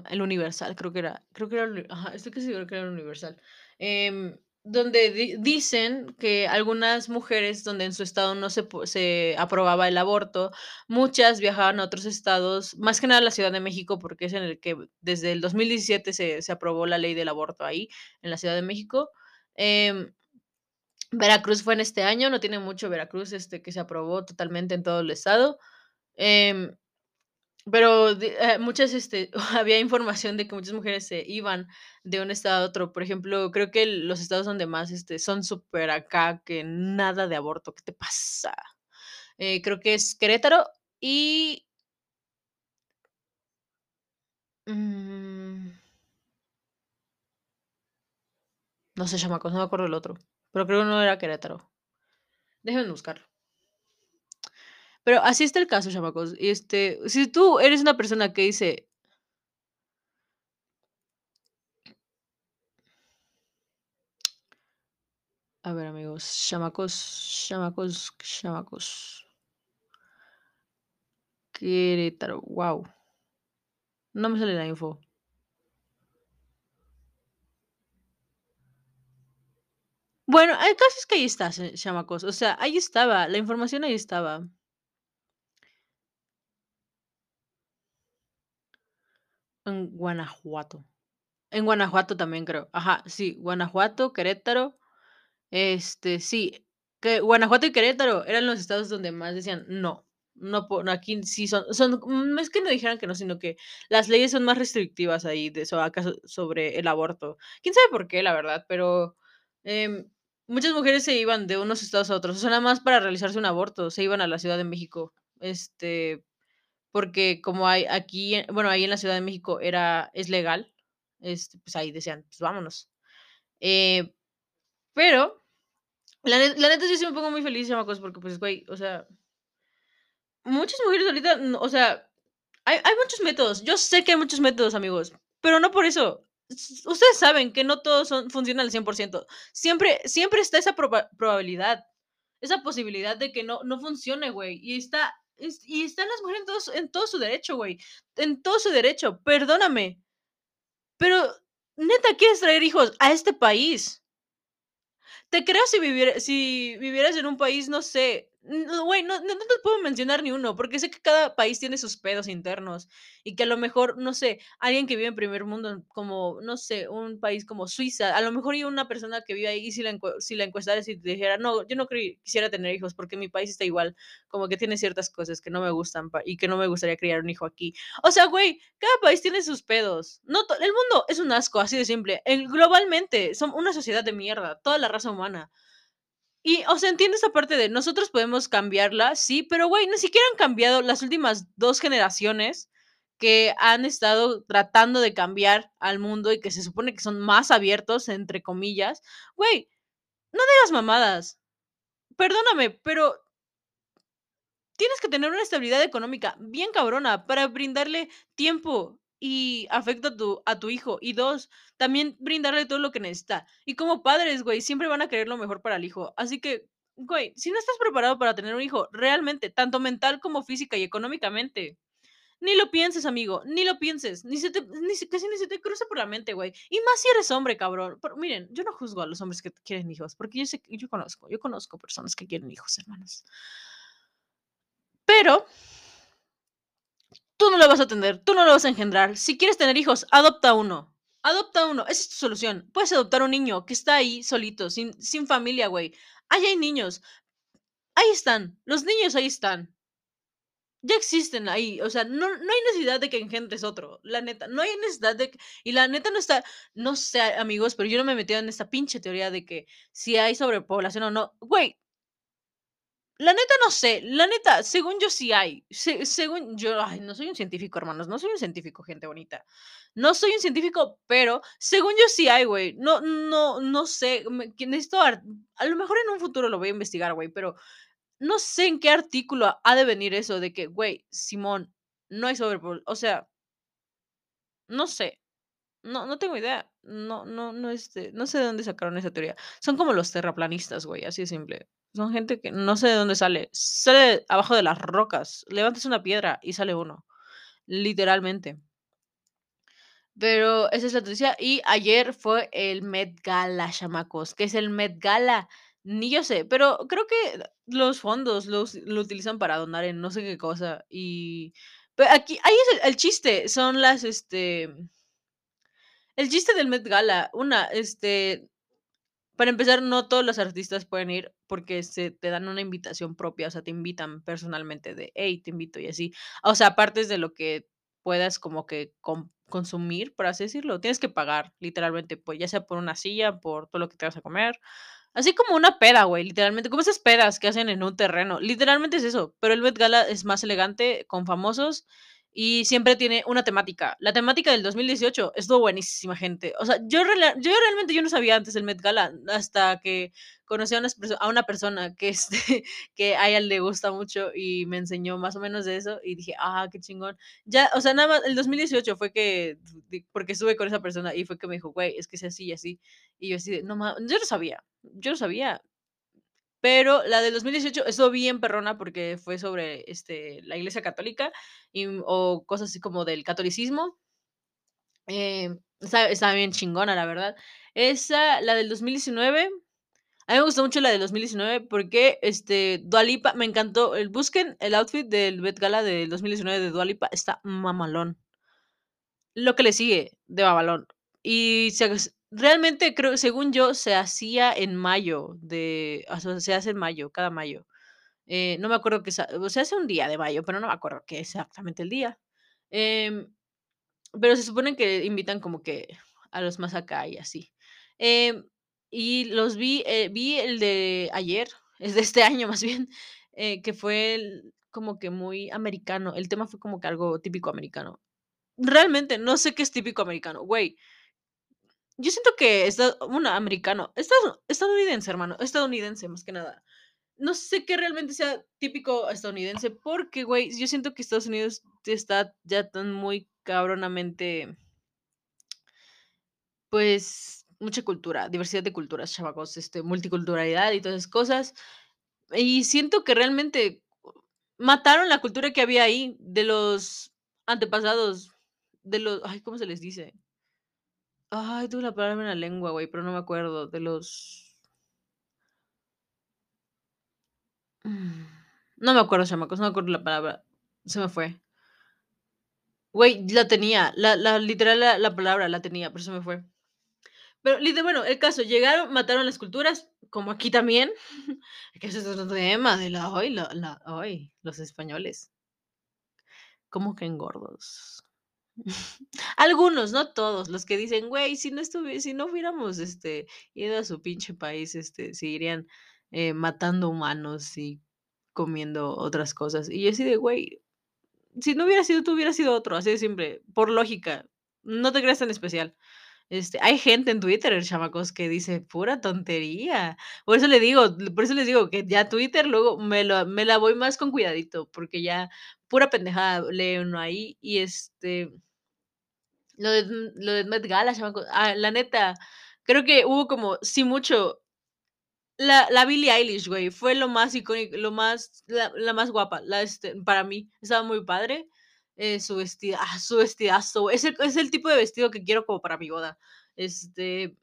El Universal, creo que era creo que era ajá, estoy casi segura que era el Universal, em, donde di dicen que algunas mujeres donde en su estado no se se aprobaba el aborto, muchas viajaban a otros estados, más que nada a la Ciudad de México, porque es en el que desde el 2017 se se aprobó la ley del aborto ahí, en la Ciudad de México, em, Veracruz fue en este año, no tiene mucho Veracruz, este, que se aprobó totalmente en todo el estado, em pero eh, muchas, este, había información de que muchas mujeres se iban de un estado a otro. Por ejemplo, creo que los estados donde más, este, son súper acá, que nada de aborto, ¿qué te pasa? Eh, creo que es Querétaro y mm no sé, chamacos, no me acuerdo el otro, pero creo que no era Querétaro. Déjenme buscarlo. Pero así está el caso, chamacos, este, si tú eres una persona que dice A ver, amigos, chamacos chamacos chamacos. Querétaro, guau. No me sale la info. Bueno, el caso es que ahí está, se chamacos, o sea, ahí estaba, la información ahí estaba. En Guanajuato. En Guanajuato también creo. Ajá, sí, Guanajuato, Querétaro, este, sí, que Guanajuato y Querétaro eran los estados donde más decían: "No, no aquí sí son son", no es que no dijeran que no, sino que las leyes son más restrictivas ahí de sobre el aborto. Quién sabe por qué, la verdad, pero, em, muchas mujeres se iban de unos estados a otros, o sea, nada más para realizarse un aborto, se iban a la Ciudad de México, este, porque como hay aquí, bueno, ahí en la Ciudad de México era es legal, este, pues, ahí decían: "Pues, vámonos". Eh, pero la la neta, yo sí me pongo muy feliz, chamacos, porque, pues, güey, o sea muchas mujeres ahorita, o sea, hay hay muchos métodos. Yo sé que hay muchos métodos, amigos, pero no por eso. Ustedes saben que no todos son funcionan al 100%. Siempre siempre está esa proba probabilidad, esa posibilidad de que no no funcione, güey, y está es y están las mujeres en todo su derecho, güey, en todo su derecho, perdóname. Pero, ¿neta quieres traer hijos a este país? Te creo si si vivieras en un país, no sé, güey, no no te puedo mencionar ni uno, porque sé que cada país tiene sus pedos internos, y que a lo mejor, no sé, alguien que vive en primer mundo, como, no sé, un país como Suiza, a lo mejor, y una persona que vive ahí, si la si la encuestaras y te dijera: "No, yo no quisiera tener hijos, porque mi país está igual, como que tiene ciertas cosas que no me gustan y que no me gustaría criar un hijo aquí". O sea, güey, cada país tiene sus pedos. No el mundo es un asco, así de simple. En globalmente, somos una sociedad de mierda, toda la raza humana. Y, o sea, entiendo esa parte de nosotros podemos cambiarla, sí, pero, güey, ni siquiera han cambiado las últimas 2 generaciones que han estado tratando de cambiar al mundo y que se supone que son más abiertos, entre comillas. Güey, no digas mamadas. Perdóname, pero tienes que tener una estabilidad económica bien cabrona para brindarle tiempo y afecto a tu a tu hijo. Y 2, también brindarle todo lo que necesita. Y como padres, güey, siempre van a querer lo mejor para el hijo. Así que, güey, si no estás preparado para tener un hijo, realmente, tanto mental como física y económicamente, ni lo pienses, amigo, ni lo pienses, ni se te ni casi ni se te cruce por la mente, güey. Y más si eres hombre, cabrón. Pero miren, yo no juzgo a los hombres que quieren hijos, porque yo sé yo conozco yo conozco personas que quieren hijos, hermanos. Pero tú no lo vas a tener, tú no lo vas a engendrar. Si quieres tener hijos, adopta uno. Adopta uno, esa es tu solución. Puedes adoptar un niño que está ahí solito, sin sin familia, güey. Ahí hay niños. Ahí están, los niños ahí están. Ya existen ahí, o sea, no no hay necesidad de que engendres otro, la neta, no hay necesidad de que y la neta no está no sé, amigos, pero yo no me he metido en esta pinche teoría de que si hay sobrepoblación o no. Güey la neta no sé, la neta, según yo sí hay, se según yo, no soy un científico, hermanos, no soy un científico, gente bonita. No soy un científico, pero según yo sí hay, güey. No no no sé, me necesito a lo mejor en un futuro lo voy a investigar, güey, pero no sé en qué artículo ha de venir eso de que, güey, simón, no hay sobrepobl o sea no sé, no no tengo idea. no no no, este, no sé de dónde sacaron esa teoría. Son como los terraplanistas, güey, así de simple. Son gente que no sé de dónde sale. Sale abajo de las rocas. Levantas una piedra y sale uno, literalmente. Pero esa es la noticia. Y ayer fue el Met Gala, chamacos. ¿Qué es el Met Gala? Ni yo sé, pero creo que los fondos los lo utilizan para donar en no sé qué cosa. Y pe aquí ahí es el el chiste, son las, este el chiste del Met Gala, una, este, para empezar, no todos los artistas pueden ir porque se te dan una invitación propia, o sea, te invitan personalmente de: "Hey, te invito", y así. O sea, aparte de lo que puedas como que con consumir, por así decirlo, tienes que pagar, literalmente, pues, ya sea por una silla, por todo lo que te vas a comer. Así como una peda, güey, literalmente, como esas pedas que hacen en un terreno, literalmente es eso, pero el Met Gala es más elegante, con famosos, y siempre tiene una temática. La temática del 2018 estuvo buenísima, gente. O sea, yo rela yo realmente yo no sabía antes del Met Gala, hasta que conocí a perso a una persona que, este, que a ella le gusta mucho y me enseñó más o menos de eso, y dije: "Ah, qué chingón". Ya, o sea, nada más el 2018 fue que porque estuve con esa persona y fue que me dijo: "Güey, es que es así y así". Y yo así de: "No ma", yo no sabía, yo no sabía. Pero la del 2018 estuvo bien perrona porque fue sobre, este, la Iglesia Católica y, mm, o cosas así como del catolicismo. Estaba estaba bien chingona, la verdad. Esa, la del 2019, a mí me gustó mucho la del 2019 porque, este, Dua Lipa me encantó, el busquen el outfit del Met Gala del 2019 de Dua Lipa, está mamalón. Lo que le sigue de mamalón. Y se realmente creo, según yo, se hacía en mayo de se hace en mayo, cada mayo. Eh, no me acuerdo que o se hace un día de mayo, pero no me acuerdo qué exactamente el día. Em, pero se supone que invitan como que a los más acá y así. Em, y los vi, eh, vi el de ayer, es de este año más bien, eh, que fue como que muy americano. El tema fue como que algo típico americano. Realmente no sé qué es típico americano, güey. Yo siento que esta bueno, americano, estado estadounidense, hermano, estadounidense, más que nada. No sé qué realmente sea típico estadounidense, porque, güey, yo siento que Estados Unidos está ya tan muy cabronamente pues, mucha cultura, diversidad de culturas, chamacos, este, multiculturalidad y todas esas cosas. Y siento que realmente mataron la cultura que había ahí de los antepasados, de los ay, ¿cómo se les dice? Ay, tengo la palabra en la lengua, güey, pero no me acuerdo, de los no me acuerdo, chamacos, no me acuerdo la palabra, se me fue. Güey, la tenía, la la literal, la la palabra la tenía, pero se me fue. Pero bueno, el caso, llegaron, mataron las culturas, como aquí también, que ese es otro tema de la ay, la la ay, los españoles. ¿Cómo que engordos? Algunos, no todos, los que dicen: "Güey, si no estuvie si no hubiéramos, este, ido a su pinche país, este, seguirían, eh, matando humanos y comiendo otras cosas". Y yo así de: "Güey, si no hubiera sido tú, hubiera sido otro", así de simple, por lógica, no te creas tan especial. Este, hay gente en Twitter, chamacos, que dice pura tontería. Por eso le digo por eso les digo que ya Twitter luego me lo me la voy más con cuidadito, porque ya pura pendejada lee uno ahí y, este lo del lo del Met Gala, chamacos, ah, la neta, creo que hubo como, sí, mucho la la Billie Eilish, güey, fue lo más icónico, lo más la la más guapa, la, este, para mí, estaba muy padre, eh, su vestida ah, su vestidazo, es el es el tipo de vestido que quiero como para mi boda, este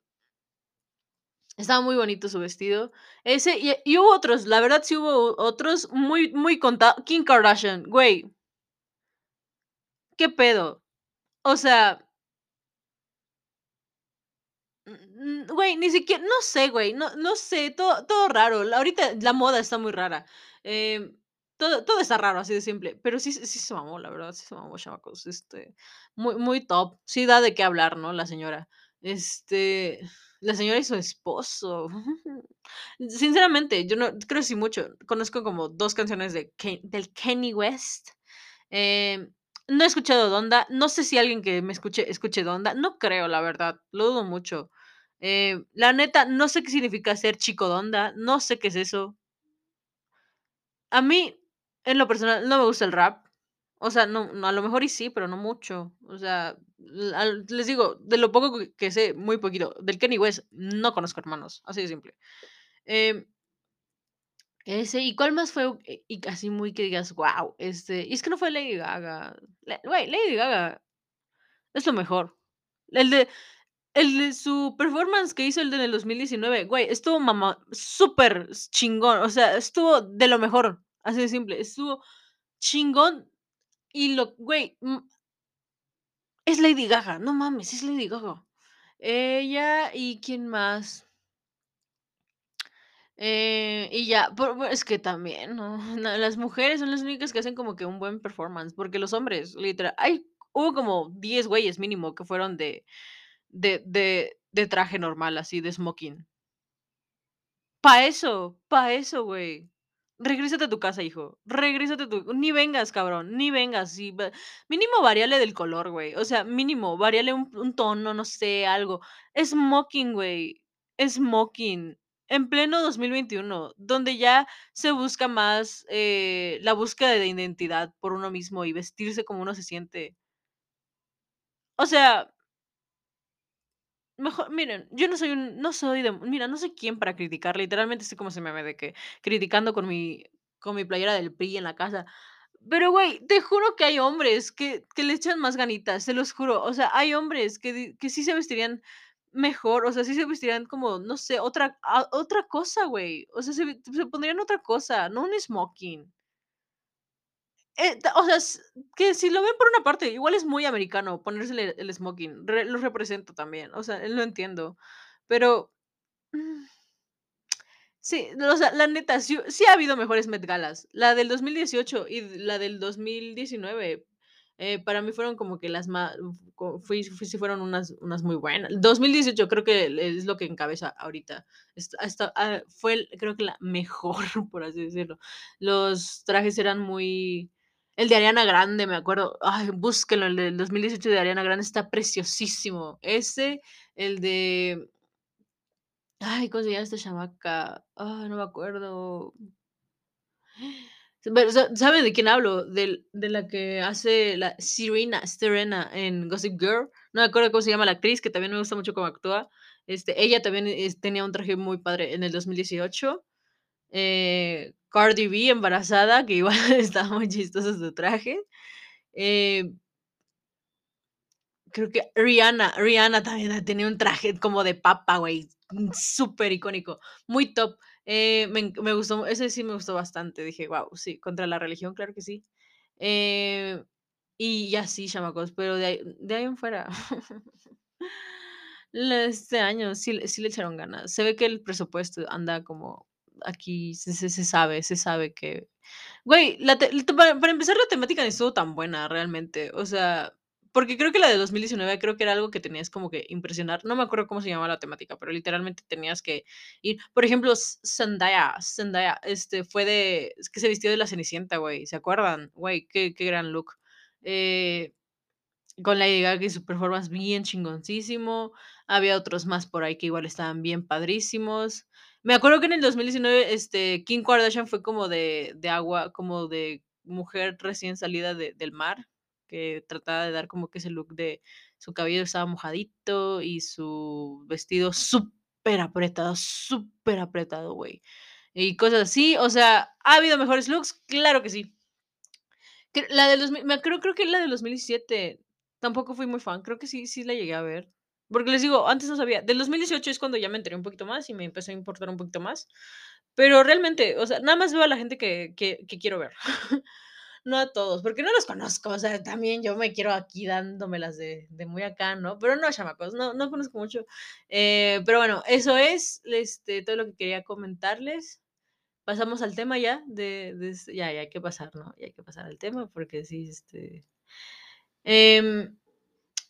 estaba muy bonito su vestido. Ese y y hubo otros, la verdad sí hubo otros muy muy conta Kim Kardashian, güey. ¿Qué pedo? O sea güey, ni siquiera no sé, güey, no no sé, todo todo raro. Ahorita la moda está muy rara. Em, todo todo está raro, así de simple, pero sí sí se mamó, la verdad, sí se mamó, chamacos, este, muy muy top. Sí da de qué hablar, ¿no? La señora. Este, la señora y su esposo. Sinceramente, yo no creo sí mucho. Conozco como 2 canciones de del Kanye West. Em, no he escuchado Donda, no sé si alguien que me escuche escuche Donda, no creo, la verdad, lo dudo mucho. Eh, la neta, no sé qué significa ser chico Donda, no sé qué es eso. A mí, en lo personal, no me gusta el rap. O sea, no a lo mejor y sí, pero no mucho. O sea, les digo, de lo poco que sé, muy poquito. Del Kanye West no conozco hermanos, así de simple. Em ese, ¿y cuál más fue? Eh, y así muy que digas: "Guau", este, y es que no fue Lady Gaga. Güey, Lady Gaga es lo mejor. El de el de su performance que hizo el del 2019, güey, estuvo mama súper chingón, o sea, estuvo de lo mejor, así de simple, estuvo chingón y lo güey, mm es Lady Gaga, no mames, es Lady Gaga. Ella, ¿y quién más? Eh, y ya, es que también, no, las mujeres son las únicas que hacen como que un buen performance, porque los hombres, literal hay hubo como 10 güeyes mínimo que fueron de de de de traje normal, así de smoking. Para eso, para eso, güey. Regrésate a tu casa, hijo. Regrésate a tu ni vengas, cabrón, ni vengas, mínimo varíale del color, güey. O sea, mínimo varíale un un tono, no sé, algo. Smoking, güey, smoking, en pleno 2021, donde ya se busca más, eh, la búsqueda de identidad por uno mismo y vestirse como uno se siente. O sea Mejor miren, yo no soy un no soy de mira, no soy quién para criticar, literalmente estoy como ese meme de que criticando con mi con mi playera del PRI en la casa. Pero, güey, te juro que hay hombres que que le echan más ganitas, se los juro. O sea, hay hombres que que sí se vestirían mejor, o sea, sí se vestirían como, no sé, otra otra cosa, güey. O sea, se ve se pondrían otra cosa, no un smoking. Eh, o sea, que si lo ven por una parte, igual es muy americano ponerse el el smoking, re lo represento también, o sea, lo entiendo, pero, mm Sí, o sea, la neta, sí sí ha habido mejores Met Galas. La del 2018 y la del 2019, eh, para mí fueron como que las má co fui fui sí fueron unas unas muy buenas. 2018 creo que es lo que encabeza ahorita. Est hasta, ah, fue creo que la mejor, por así decirlo. Los trajes eran muy el de Ariana Grande, me acuerdo, ay, búsquenlo, el del 2018 de Ariana Grande está preciosísimo. Ese, el de ay, ¿cómo se llama esta chamaca? Ay, no me acuerdo. Pero, ¿sa saben de quién hablo? Del de la que hace la Serena Serena en Gossip Girl. No me acuerdo cómo se llama la actriz, que también me gusta mucho cómo actúa. Este, ella también, es tenía un traje muy padre en el 2018. Eh, Cardi B embarazada, que igual estaba muy chistoso su traje. Eh creo que Rihanna Rihanna también tenía un traje como de papa, güey, mm, súper icónico, muy top. Eh, me me gustó, ese sí me gustó bastante. Dije: "Guau, sí, contra la religión, claro que sí". Eh, y así, chamacos, pero de ahí de ahí en fuera. Este año sí sí le echaron ganas. Se ve que el presupuesto anda como aquí se se se sabe se sabe que güey, la te para para empezar, la temática ni estuvo tan buena realmente. O sea, porque creo que la de 2019 creo que era algo que tenías como que impresionar. No me acuerdo cómo se llamaba la temática, pero literalmente tenías que ir. Por ejemplo, Zendaya Zendaya, este, fue de es que se vistió de la Cenicienta, güey, ¿se acuerdan? Güey, qué qué gran look. Eh, con Lady Gaga y su performance bien chingoncísimo. Había otros más por ahí que igual estaban bien padrísimos. Me acuerdo que en el 2019, este, Kim Kardashian fue como de de agua, como de mujer recién salida de del mar, que trataba de dar como que ese look de su cabello estaba mojadito y su vestido superapretado, superapretado, güey, y cosas así. O sea, ¿ha habido mejores looks? Claro que sí. La del dos mil me creo creo que la del 2017 tampoco fui muy fan. Creo que sí sí la llegué a ver. Porque les digo, antes no sabía. Del 2018 es cuando ya me enteré un poquito más y me empezó a importar un poquito más. Pero realmente, o sea, nada más veo a la gente que que que quiero ver. No a todos, porque no los conozco. O sea, también yo me quiero aquí dándomelas de de muy acá, ¿no? Pero no, chamacos, no no conozco mucho. Eh, pero bueno, eso es, este, todo lo que quería comentarles. Pasamos al tema ya de de ya ya hay que pasar, ¿no? Ya hay que pasar al tema porque sí, este em,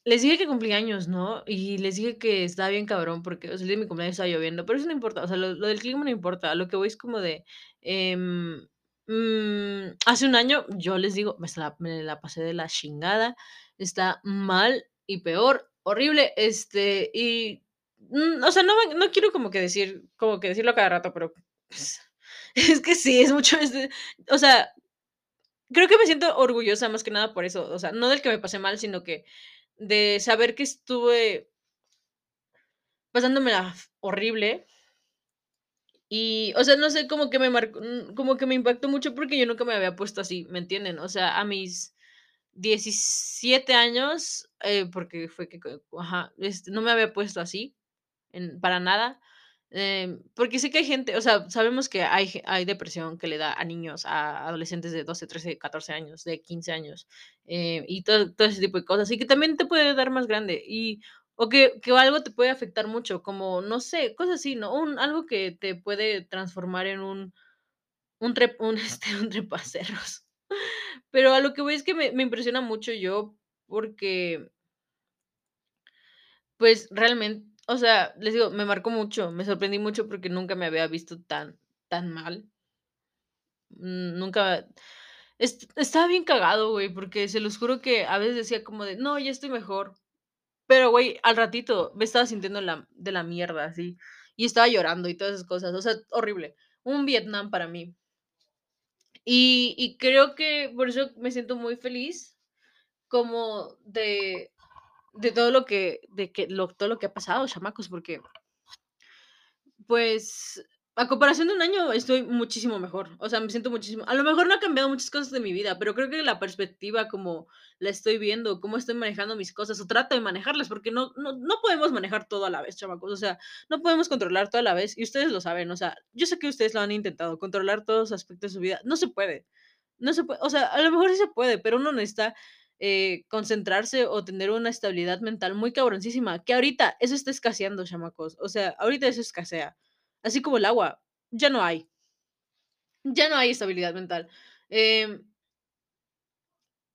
les dije que cumplía años, ¿no? Y les dije que estaba bien cabrón porque, o sea, el día de mi cumpleaños estaba lloviendo, pero eso no importa, o sea, lo lo del clima no importa. Lo que voy es como de, em, mm, hace un año, yo les digo, me la la pasé de la chingada. Está mal y peor, horrible, este, y, mm, o sea, no no quiero como que decir como que decirlo cada rato, pero, pues, es que sí, es mucho, o sea Creo que me siento orgullosa más que nada por eso, o sea, no del que me pasé mal, sino que de saber que estuve pasándomela horrible. Y, o sea, no sé, como que me marcó, mm, como que me impactó mucho porque yo nunca me había puesto así, ¿me entienden? O sea, a mis 17 años, eh, porque fue que ajá, este, no me había puesto así, en para nada, em, porque sé que hay gente, o sea, sabemos que hay hay depresión que le da a niños, a adolescentes de 12, 13, 14 años, de 15 años, eh, y todo todo ese tipo de cosas, y que también te puede dar más grande, y o que que algo te puede afectar mucho, como, no sé, cosas así, ¿no? Un algo que te puede transformar en un un un, este, un trepacerros. Pero a lo que voy es que me me impresiona mucho yo, porque pues, realmen o sea, les digo, me marcó mucho, me sorprendí mucho porque nunca me había visto tan tan mal. Mm, nunca est estaba bien cagado, güey, porque se los juro que a veces decía como de: "No, ya estoy mejor". Pero, güey, al ratito me estaba sintiendo la de la mierda, así, y estaba llorando y todas esas cosas, o sea, horrible. Un Vietnam para mí. Y y creo que por eso me siento muy feliz, como de de todo lo que de que lo todo lo que ha pasado, chamacos, porque pues, a comparación de un año, estoy muchísimo mejor. O sea, me siento muchísimo a lo mejor no ha cambiado muchas cosas de mi vida, pero creo que la perspectiva como la estoy viendo, cómo estoy manejando mis cosas, o trato de manejarlas, porque no no no podemos manejar todo a la vez, chamacos. O sea, no podemos controlar todo a la vez, y ustedes lo saben. O sea, yo sé que ustedes lo han intentado, controlar todos los aspectos de su vida. No se puede. No se puede. O sea, a lo mejor sí se puede, pero uno necesita, eh, concentrarse o tener una estabilidad mental muy cabroncísima, que ahorita eso está escaseando, chamacos. O sea, ahorita eso escasea, así como el agua, ya no hay. Ya no hay estabilidad mental. Em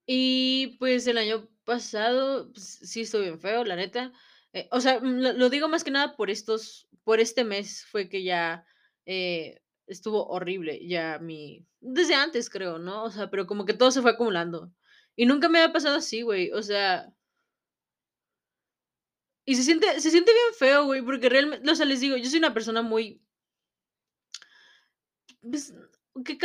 y, pues, el año pasado, pues, sí estuvo bien feo, la neta. Eh, o sea, mm, lo lo digo más que nada por estos por este mes fue que ya, eh, estuvo horrible, ya mi desde antes creo, ¿no? O sea, pero como que todo se fue acumulando. Y nunca me había pasado así, güey, o sea y se siente se siente bien feo, güey, porque realme o sea, les digo, yo soy una persona muy pues,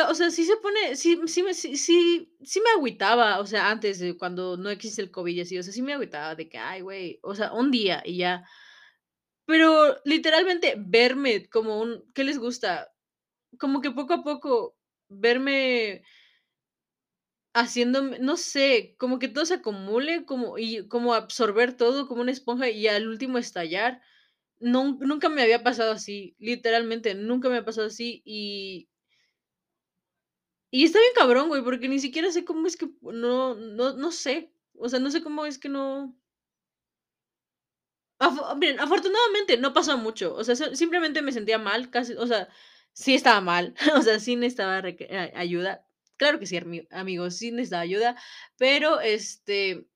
o sea, sí se pone sí sí sí sí sí me agüitaba, o sea, antes de cuando no existe el COVID y así, o sea, sí me agüitaba de que: "Ay, güey", o sea, un día y ya. Pero literalmente verme como un ¿qué les gusta? Como que poco a poco verme haciéndome, no sé, como que todo se acumule, como y como absorber todo como una esponja y al último estallar. Nun nunca me había pasado así, literalmente, nunca me ha pasado así, y y está bien cabrón, güey, porque ni siquiera sé cómo es que no no no sé, o sea, no sé cómo es que no Afo miren, afortunadamente no pasó mucho, o sea, si simplemente me sentía mal, casi, o sea, sí estaba mal, o sea, sí necesitaba ayuda. Claro que sí, amigos, sí necesitaba ayuda, pero, este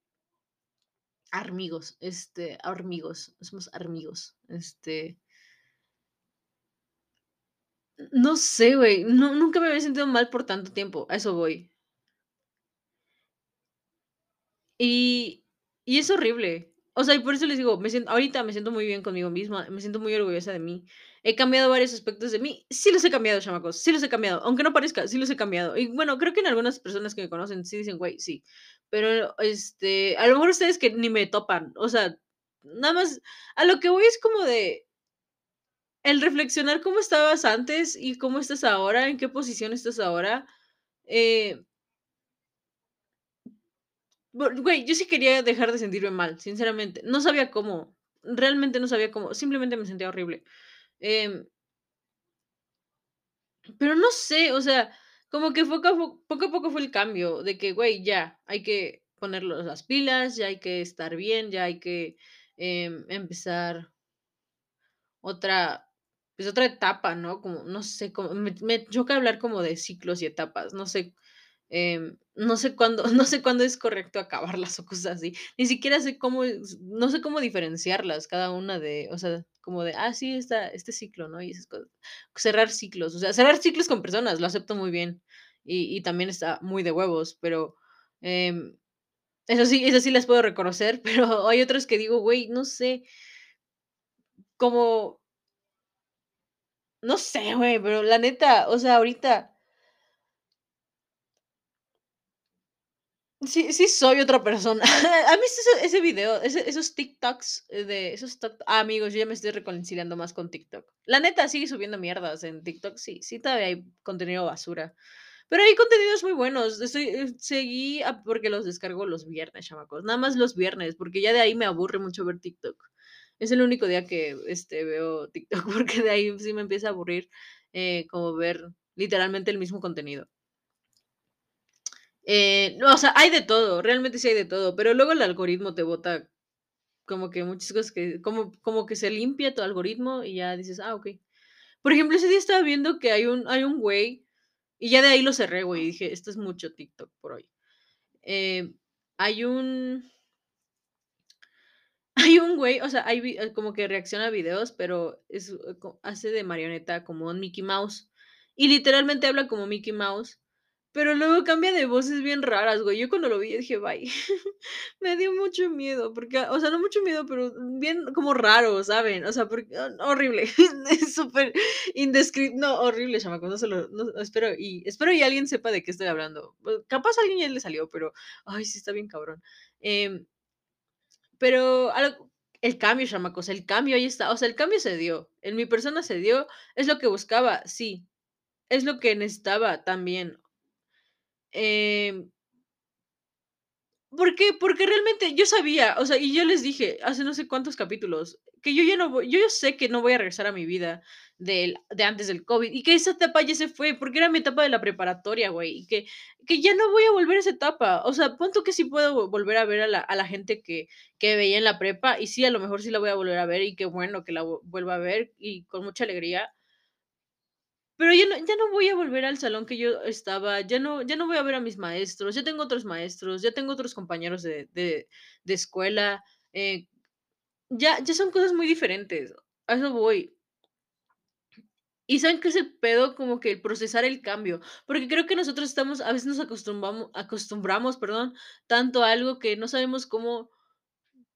armigos, este, hormigos, somos armigos, este no sé, güey, nu nunca me había sentido mal por tanto tiempo, a eso voy. Y y es horrible. O sea, y por eso les digo, ahorita me siento muy bien conmigo misma, me siento muy orgullosa de mí. He cambiado varios aspectos de mí. Sí los he cambiado, chamacos, sí los he cambiado, aunque no parezca, sí los he cambiado. Y bueno, creo que en algunas personas que me conocen sí dicen: "Güey, sí". Pero, este, a lo mejor ustedes que ni me topan, o sea, nada más a lo que voy es como de el reflexionar cómo estabas antes y cómo estás ahora, en qué posición estás ahora, eh güey, yo sí quería dejar de sentirme mal, sinceramente, no sabía cómo, realmente no sabía cómo, simplemente me sentía horrible, em pero no sé, o sea, como que poco a po poco poco fue el cambio de que, güey, ya, hay que ponernos las pilas, ya hay que estar bien, ya hay que, em, empezar otra, pues, otra etapa, ¿no? Como, no sé, como me me choca hablar como de ciclos y etapas, no sé, em, no sé cuándo no sé cuándo es correcto acabarlas o cosas así. Ni siquiera sé cómo no sé cómo diferenciarlas cada una de, o sea, como de, ah, sí, esta este ciclo, ¿no? Y esas cosas. Cerrar ciclos, o sea, cerrar ciclos con personas, lo acepto muy bien, y y también está muy de huevos, pero, em, eso sí eso sí las puedo reconocer, pero hay otras que digo, güey, no sé como no sé, güey, pero la neta, o sea, ahorita Sí, sí soy otra persona. ¿Has visto ese video? Esos TikToks, eh, de esos ah, amigos, yo ya me estoy reconciliando más con TikTok. La neta, sigue subiendo mierdas en TikTok, sí, sí todavía hay contenido basura, pero hay contenidos muy buenos. Estoy eh, seguí a porque los descargo los viernes, chamacos, nada más los viernes, porque ya de ahí me aburre mucho ver TikTok. Es el único día que, este, veo TikTok, porque de ahí sí me empieza a aburrir, eh, como ver literalmente el mismo contenido. Eh, no, o sea, hay de todo, realmente sí hay de todo, pero luego el algoritmo te bota como que muchas cosas que como como que se limpia tu algoritmo y ya dices: "Ah, okey". Por ejemplo, ese día estaba viendo que hay un hay un güey y ya de ahí lo cerré, güey, y dije: "Esto es mucho TikTok por hoy". Eh, hay un hay un güey, o sea, hay eh, como que reacciona a videos, pero es hace de marioneta como un Mickey Mouse, y literalmente habla como Mickey Mouse, pero luego cambia de voces bien raras, güey. Yo cuando lo vi, dije: "Bye". Me dio mucho miedo, porque, o sea, no mucho miedo, pero bien como raro, ¿saben? O sea, porque ah, horrible, es súper indescrip no, horrible, chamacos, no se lo espero y espero y alguien sepa de qué estoy hablando. Pues, capaz a alguien ya le salió, pero, ay, sí está bien cabrón. Em pero algo el cambio, chamacos, el cambio ahí está, o sea, el cambio se dio, en mi persona se dio, es lo que buscaba, sí, es lo que necesitaba también. Em ¿Por qué? Porque realmente yo sabía, o sea, y yo les dije hace no sé cuántos capítulos, que yo ya no voy yo ya sé que no voy a regresar a mi vida del de antes del COVID, y que esa etapa ya se fue, porque era mi etapa de la preparatoria, güey, y que que ya no voy a volver a esa etapa. O sea, pon tú que sí puedo vo volver a ver a la a la gente que que veía en la prepa, y sí, a lo mejor sí la voy a volver a ver, y qué bueno que la vu vuelva a ver, y con mucha alegría. Pero ya no ya no voy a volver al salón que yo estaba, ya no ya no voy a ver a mis maestros, ya tengo otros maestros, ya tengo otros compañeros de de de escuela, eh, ya ya son cosas muy diferentes, a eso voy. ¿Y saben qué es el pedo? Como que el procesar el cambio, porque creo que nosotros estamos a veces nos acostumbamo acostumbramos, perdón, tanto a algo que no sabemos cómo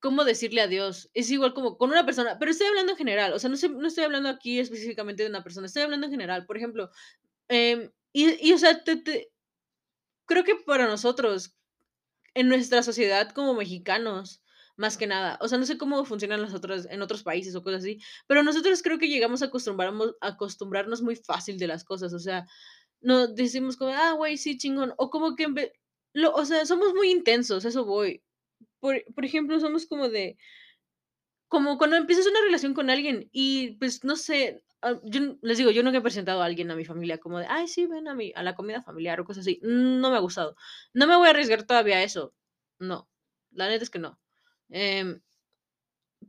cómo decirle adiós. Es igual como con una persona, pero estoy hablando en general, o sea, no sé no estoy hablando aquí específicamente de una persona, estoy hablando en general. Por ejemplo, em, y y, o sea, te te creo que para nosotros, en nuestra sociedad como mexicanos, más que nada, o sea, no sé cómo funcionan las otras en otros países o cosas así, pero nosotros creo que llegamos a acostumbramos a acostumbrarnos muy fácil de las cosas, o sea, no decimos como: "Ah, güey, sí, chingón", o como que lo o sea, somos muy intensos, eso voy. Por por ejemplo, somos como de como cuando empiezas una relación con alguien y, pues, no sé, ah, yo les digo, yo nunca he presentado a alguien a mi familia como de: "Ay, sí, ven a mi a la comida familiar", o cosas así, no me ha gustado. No me voy a arriesgar todavía a eso, no, la neta es que no. Em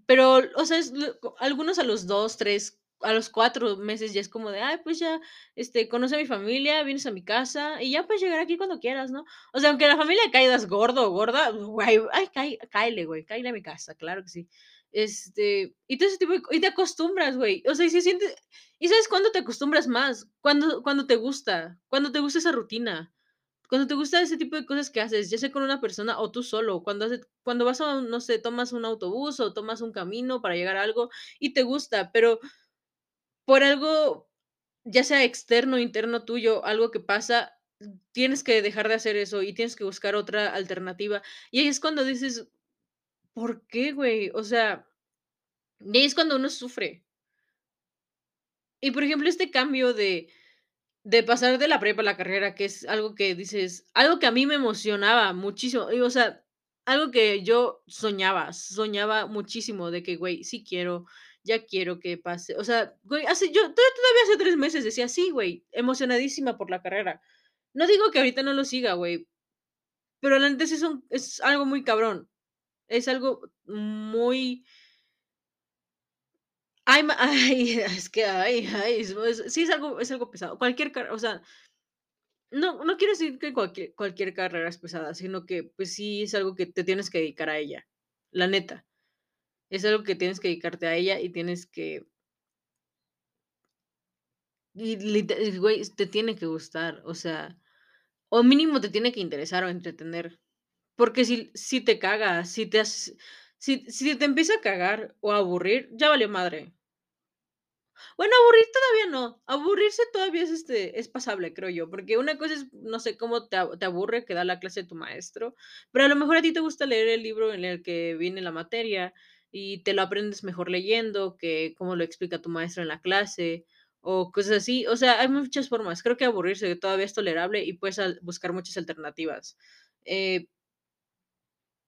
pero, o sea, es algunos a los 2, 3, a los 4 meses ya es como de: "Ay, pues ya, este, conoce a mi familia, vienes a mi casa y ya puedes llegar aquí cuando quieras", ¿no? O sea, aunque la familia caigas gordo o gorda, güey, ay, cae cáele, güey, cáele a mi casa, claro que sí. Este, y todo ese tipo de y te acostumbras, güey. O sea, y se siente ¿y sabes cuándo te acostumbras más? Cuando cuando te gusta, cuando te gusta esa rutina, cuando te gusta ese tipo de cosas que haces, ya sea con una persona o tú solo, cuando haces cuando vas a no sé, tomas un autobús o tomas un camino para llegar a algo y te gusta, pero por algo, ya sea externo o interno tuyo, algo que pasa, tienes que dejar de hacer eso y tienes que buscar otra alternativa. Y ahí es cuando dices: "¿Por qué, güey?". O sea, y ahí es cuando uno sufre. Y, por ejemplo, este cambio de de pasar de la prepa a la carrera, que es algo que dices algo que a mí me emocionaba muchísimo, y, o sea, algo que yo soñaba, soñaba muchísimo de que, güey, sí quiero, ya quiero que pase. O sea, güey, hace yo to todavía hace 3 meses decía: "Sí, güey", emocionadísima por la carrera. No digo que ahorita no lo siga, güey, pero la neta es es algo muy cabrón. Es algo muy Ay, ay, es que, ay, ay, sí, es algo es algo pesado. Cualquier carre o sea no no quiero decir que cualquier cualquier carrera es pesada, sino que, pues, sí es algo que te tienes que dedicar a ella, la neta. Es algo que tienes que dedicarte a ella y tienes que y güey, te tiene que gustar, o sea, o mínimo te tiene que interesar o entretener, porque si si te caga, si te has si si te empieza a cagar o a aburrir, ya valió madre. Bueno, aburrir todavía no. Aburrirse todavía es, este, es pasable, creo yo, porque una cosa es, no sé, cómo te te aburre que da la clase tu maestro, pero a lo mejor a ti te gusta leer el libro en el que viene la materia y te lo aprendes mejor leyendo que cómo lo explica tu maestro en la clase o cosas así. O sea, hay muchas formas. Creo que aburrirse todavía es tolerable y puedes buscar muchas alternativas. Eh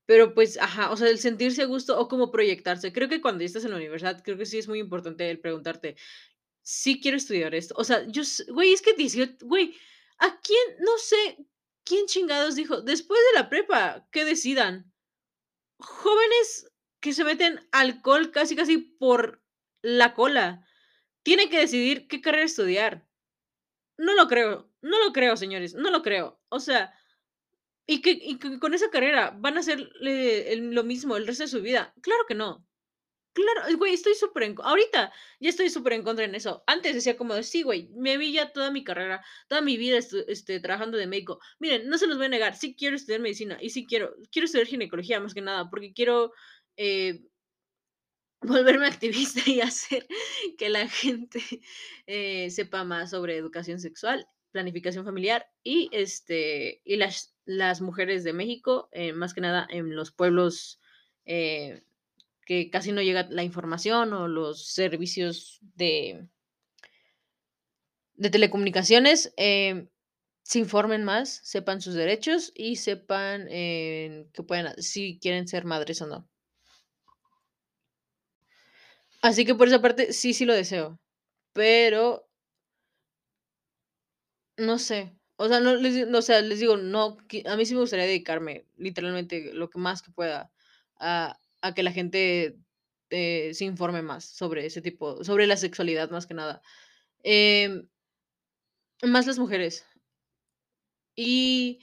pero, pues, ajá, o sea, el sentirse a gusto o como proyectarse. Creo que cuando estás en la universidad, creo que sí es muy importante el preguntarte: "Sí quiero estudiar esto". O sea, yo güey, es que diciot güey, ¿a quién? No sé quién chingados dijo: "Después de la prepa, que decidan". Jóvenes que se meten alcohol casi, casi por la cola, tienen que decidir qué carrera estudiar. No lo creo, no lo creo, señores, no lo creo. O sea, y que y que con esa carrera van a hacer lo mismo el resto de su vida. Claro que no. Claro, güey, estoy súper en ahorita ya estoy súper en contra en eso. Antes decía como "Sí, güey, me vi ya toda mi carrera, toda mi vida este, trabajando de médico". Miren, no se los voy a negar, sí quiero estudiar medicina y sí quiero quiero estudiar ginecología más que nada, porque quiero, eh volverme activista y hacer que la gente, eh, sepa más sobre educación sexual, planificación familiar y, este, y las las mujeres de México, eh, más que nada en los pueblos, eh, que casi no llega la información o los servicios de de telecomunicaciones, se informen más, sepan sus derechos y sepan, que pueden si quieren ser madres o no. Así que por esa parte, sí, sí lo deseo, pero no sé, o sea, no les o sea, les digo, no a mí sí me gustaría dedicarme, literalmente, lo que más que pueda a a que la gente, eh, se informe más sobre ese tipo sobre la sexualidad, más que nada, em más las mujeres. Y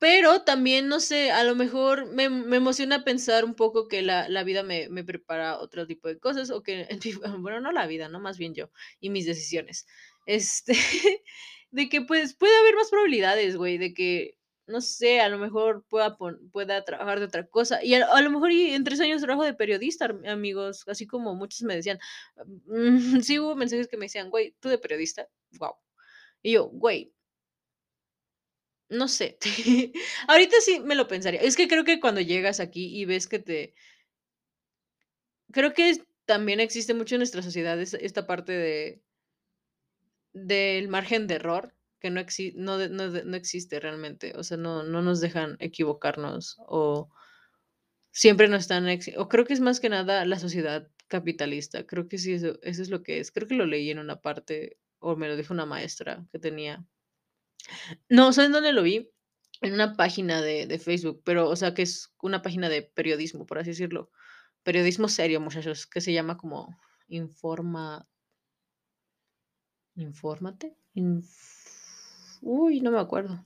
pero también, no sé, a lo mejor me me emociona pensar un poco que la la vida me me prepara otro tipo de cosas, o que bueno, no la vida, ¿no? Más bien yo y mis decisiones. Este, de que, pues, puede haber más probabilidades, güey, de que, no sé, a lo mejor pueda pueda trabajar de otra cosa, y a a lo mejor y en 3 años trabajo de periodista, am amigos, así como muchos me decían, mm, sí hubo mensajes que me decían: "Güey, ¿tú de periodista? Guau". Y yo: "Güey" No sé. Ahorita sí me lo pensaría. Es que creo que cuando llegas aquí y ves que te creo que también existe mucho en nuestra sociedad es esta parte de del margen de error, que no exi no no no existe realmente. O sea, no no nos dejan equivocarnos, o siempre nos están o creo que es más que nada la sociedad capitalista. Creo que sí, eso eso es lo que es. Creo que lo leí en una parte, o me lo dijo una maestra que tenía. No, ¿saben dónde lo vi? En una página de Facebook, pero, o sea, que es una página de periodismo, por así decirlo. Periodismo serio, muchachos, que se llama como Informa ¿Infórmate? Inf uy, no me acuerdo.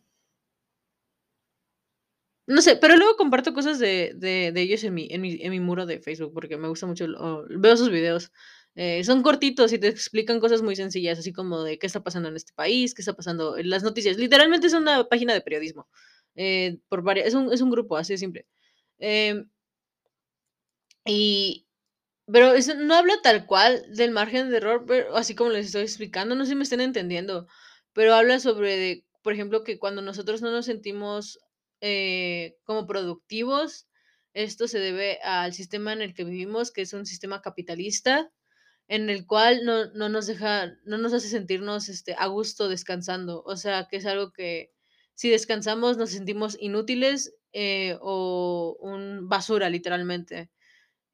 No sé, pero luego comparto cosas de de ellos en mi en mi en mi muro de Facebook, porque me gusta mucho veo sus videos. Eh, son cortitos y te explican cosas muy sencillas, así como de qué está pasando en este país, qué está pasando en las noticias. Literalmente es una página de periodismo, eh, por varia es un es un grupo, así de simple. Em y pero eso no habla tal cual del margen de error, pero así como les estoy explicando, no sé si me estén entendiendo, pero habla sobre de, por ejemplo, que cuando nosotros no nos sentimos, eh, como productivos, esto se debe al sistema en el que vivimos, que es un sistema capitalista, en el cual no no nos deja no nos hace sentirnos, este, a gusto descansando. O sea, que es algo que si descansamos nos sentimos inútiles, eh, o un basura, literalmente.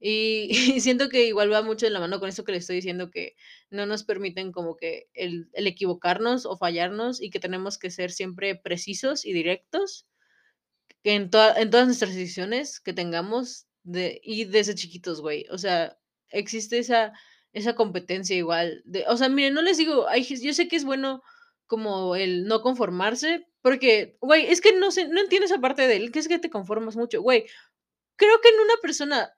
Y y siento que igual va mucho de la mano con eso que le estoy diciendo, que no nos permiten como que el el equivocarnos o fallarnos, y que tenemos que ser siempre precisos y directos en toda en todas nuestras decisiones que tengamos de y desde chiquitos, güey. O sea, existe esa esa competencia igual de o sea, miren, no les digo, hay yo sé que es bueno como el no conformarse, porque, güey, es que no sé, no entiendo esa parte del, que es que te conformas mucho, güey. Creo que en una persona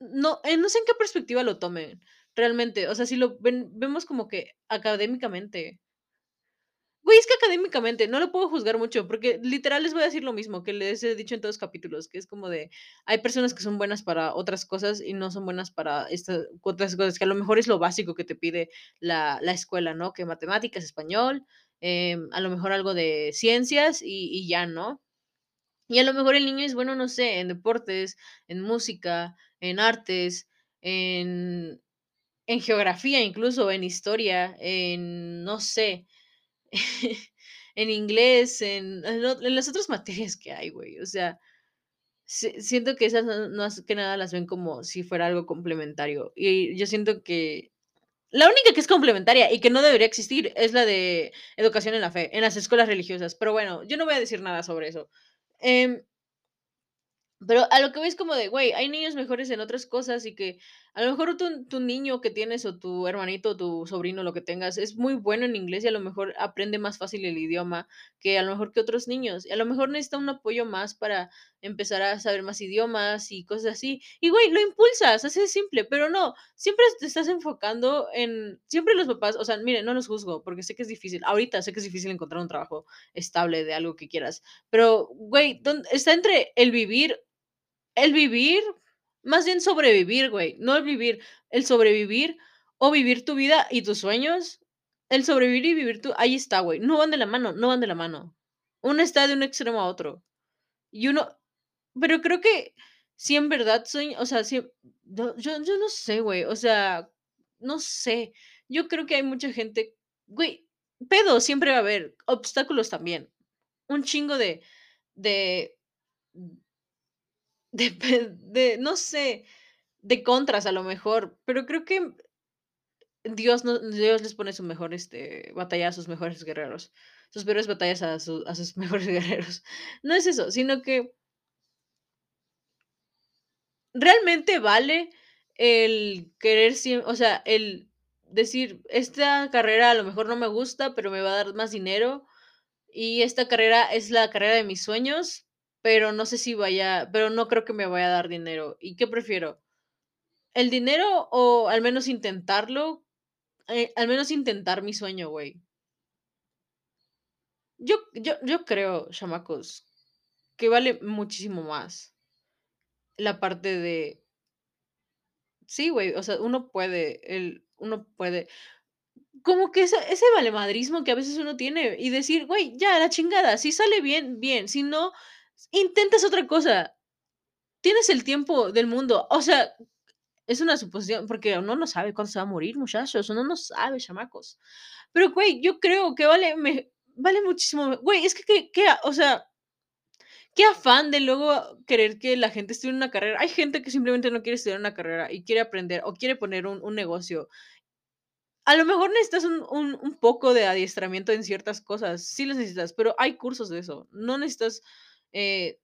no, eh, no sé en qué perspectiva lo tomen, realmente. O sea, si lo ven vemos como que académicamente. Güey, es que académicamente no lo puedo juzgar mucho, porque literal les voy a decir lo mismo que les he dicho en todos los capítulos, que es como de, hay personas que son buenas para otras cosas y no son buenas para estas otras cosas, que a lo mejor es lo básico que te pide la, la escuela, ¿no? Que matemáticas, español, em, a lo mejor algo de ciencias y, y ya, ¿no? Y a lo mejor el niño es bueno, no sé, en deportes, en música, en artes, en, en geografía, incluso en historia, en, no sé, en inglés, en, en las otras materias que hay, güey. O sea, si- siento que esas no, no que nada las ven como si fuera algo complementario. Y yo siento que la única que es complementaria y que no debería existir es la de educación en la fe, en las escuelas religiosas. Pero bueno, yo no voy a decir nada sobre eso. Em, pero a lo que voy es como de, güey, hay niños mejores en otras cosas y que a lo mejor tu, tu niño que tienes o tu hermanito, tu sobrino, lo que tengas, es muy bueno en inglés y a lo mejor aprende más fácil el idioma que a lo mejor que otros niños. Y a lo mejor necesita un apoyo más para empezar a saber más idiomas y cosas así. Y, güey, lo impulsas, así de simple, pero no, siempre te estás enfocando en, siempre los papás, o sea, miren, no los juzgo porque sé que es difícil, ahorita sé que es difícil encontrar un trabajo estable de algo que quieras, pero, güey, ¿dónde- está entre el vivir el vivir, más bien sobrevivir, güey, no el vivir, el sobrevivir o vivir tu vida y tus sueños, el sobrevivir y vivir tu ahí está, güey, no van de la mano, no van de la mano. Uno está de un extremo a otro. Y uno pero creo que si en verdad sueño o sea, si yo yo no sé, güey, o sea, no sé. Yo creo que hay mucha gente güey, pedos siempre va a haber, obstáculos también. Un chingo de de de de no sé, De contras, a lo mejor, pero creo que Dios no Dios les pone su mejor, este, batalla a sus mejores guerreros, sus peores batallas a a sus mejores guerreros. No es eso, sino que realmente vale el querer o sea, el decir: "Esta carrera a lo mejor no me gusta, pero me va a dar más dinero, y esta carrera es la carrera de mis sueños, pero no sé si vaya pero no creo que me vaya a dar dinero". ¿Y qué prefiero? ¿El dinero o al menos intentarlo? Eh, al menos intentar mi sueño, güey. Yo yo yo creo, chamacos, que vale muchísimo más la parte de sí, güey, o sea, uno puede, el uno puede como que ese ese valemadrismo que a veces uno tiene y decir: "Güey, ya, la chingada, si sale bien, bien, si no, intentas otra cosa, tienes el tiempo del mundo". O sea, es una suposición, porque uno no sabe cuándo se va a morir, muchachos, uno no sabe, chamacos. Pero, güey, yo creo que vale me vale muchísimo güey, es que que que, o sea, qué afán de luego querer que la gente estudie una carrera. Hay gente que simplemente no quiere estudiar una carrera y quiere aprender o quiere poner un un negocio. A lo mejor necesitas un un un poco de adiestramiento en ciertas cosas, sí los necesitas, pero hay cursos de eso. No necesitas, eh,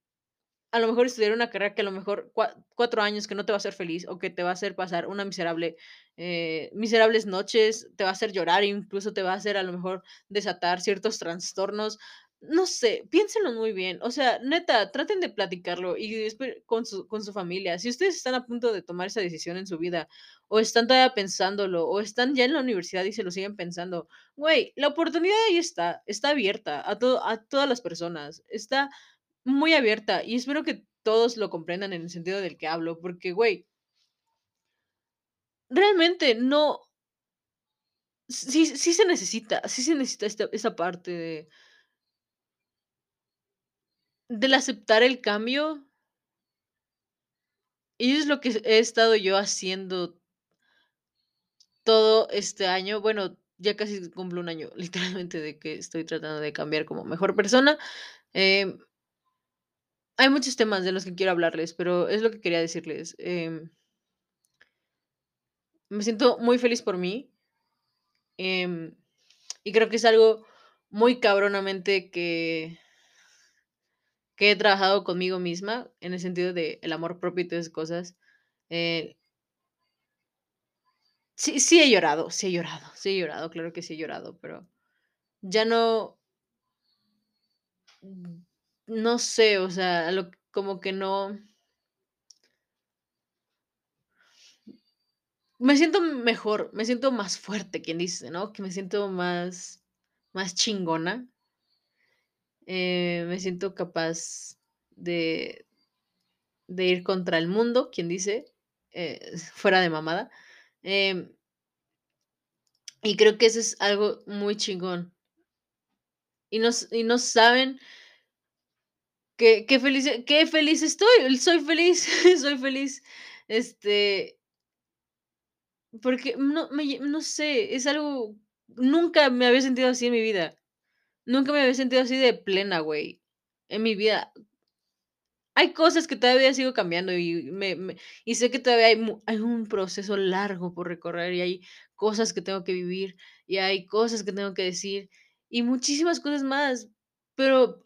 a lo mejor estudiar una carrera que a lo mejor cua 4 años que no te va a hacer feliz, o que te va a hacer pasar una miserable, eh, miserables noches, te va a hacer llorar, incluso te va a hacer a lo mejor desatar ciertos trastornos. No sé, piénsenlo muy bien. O sea, neta, traten de platicarlo y con su con su familia. Si ustedes están a punto de tomar esa decisión en su vida, o están todavía pensándolo, o están ya en la universidad y se lo siguen pensando, güey, la oportunidad ahí está, está abierta a todo a todas las personas. Está muy abierta, y espero que todos lo comprendan en el sentido del que hablo, porque, güey, realmente no sí sí se necesita, sí se necesita esta esa parte de del aceptar el cambio, y es lo que he estado yo haciendo todo este año. Bueno, ya casi cumplo un año, literalmente, de que estoy tratando de cambiar como mejor persona. Em, hay muchos temas de los que quiero hablarles, pero es lo que quería decirles. Em, me siento muy feliz por mí, em Y creo que es algo muy cabronamente que que he trabajado conmigo misma, en el sentido de el amor propio y todas esas cosas. Eh, sí sí he llorado, sí he llorado, sí he llorado, claro que sí he llorado, pero ya no no sé, o sea, lo como que no me siento mejor, me siento más fuerte, quien dice, ¿no? Que me siento más más chingona. Eh, me siento capaz de, de ir contra el mundo, quien dice, eh, fuera de mamada. Em, y creo que eso es algo muy chingón. Y no, y no saben qué, qué feliz, qué feliz estoy. Soy feliz, soy feliz. Este, porque no, no sé, es algo, nunca me había sentido así en mi vida. Nunca me había sentido así de plena, güey. En mi vida. Hay cosas que todavía sigo cambiando y me y sé que todavía hay hay un proceso largo por recorrer, y hay cosas que tengo que vivir, y hay cosas que tengo que decir, y muchísimas cosas más. Pero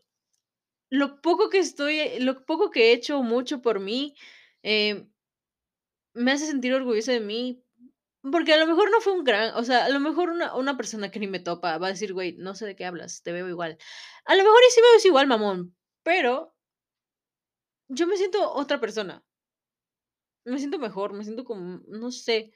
lo poco que estoy lo poco que he hecho, mucho por mí, em, me hace sentir orgullosa de mí, porque a lo mejor no fue un gran o sea, a lo mejor una una persona que ni me topa va a decir: "Güey, no sé de qué hablas, te veo igual". A lo mejor y sí me ves igual, mamón, pero yo me siento otra persona. Me siento mejor, me siento como, no sé.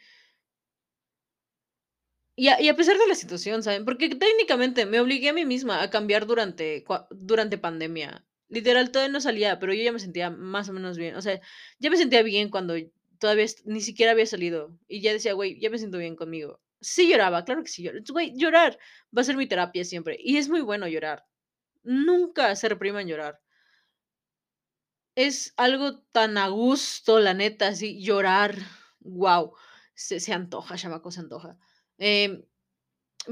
Y a pesar de la situación, ¿saben? Porque técnicamente me obligué a mí misma a cambiar durante durante pandemia. Literal, todavía no salía, pero yo ya me sentía más o menos bien. O sea, ya me sentía bien cuando todavía ni siquiera había salido. Y ya decía: "Güey, ya me siento bien conmigo". Sí lloraba, claro que sí. Güey, llorar va a ser mi terapia siempre, y es muy bueno llorar. Nunca se repriman llorar. Es algo tan a gusto, la neta, así llorar, guau, se se antoja, chamaco, se antoja. Em,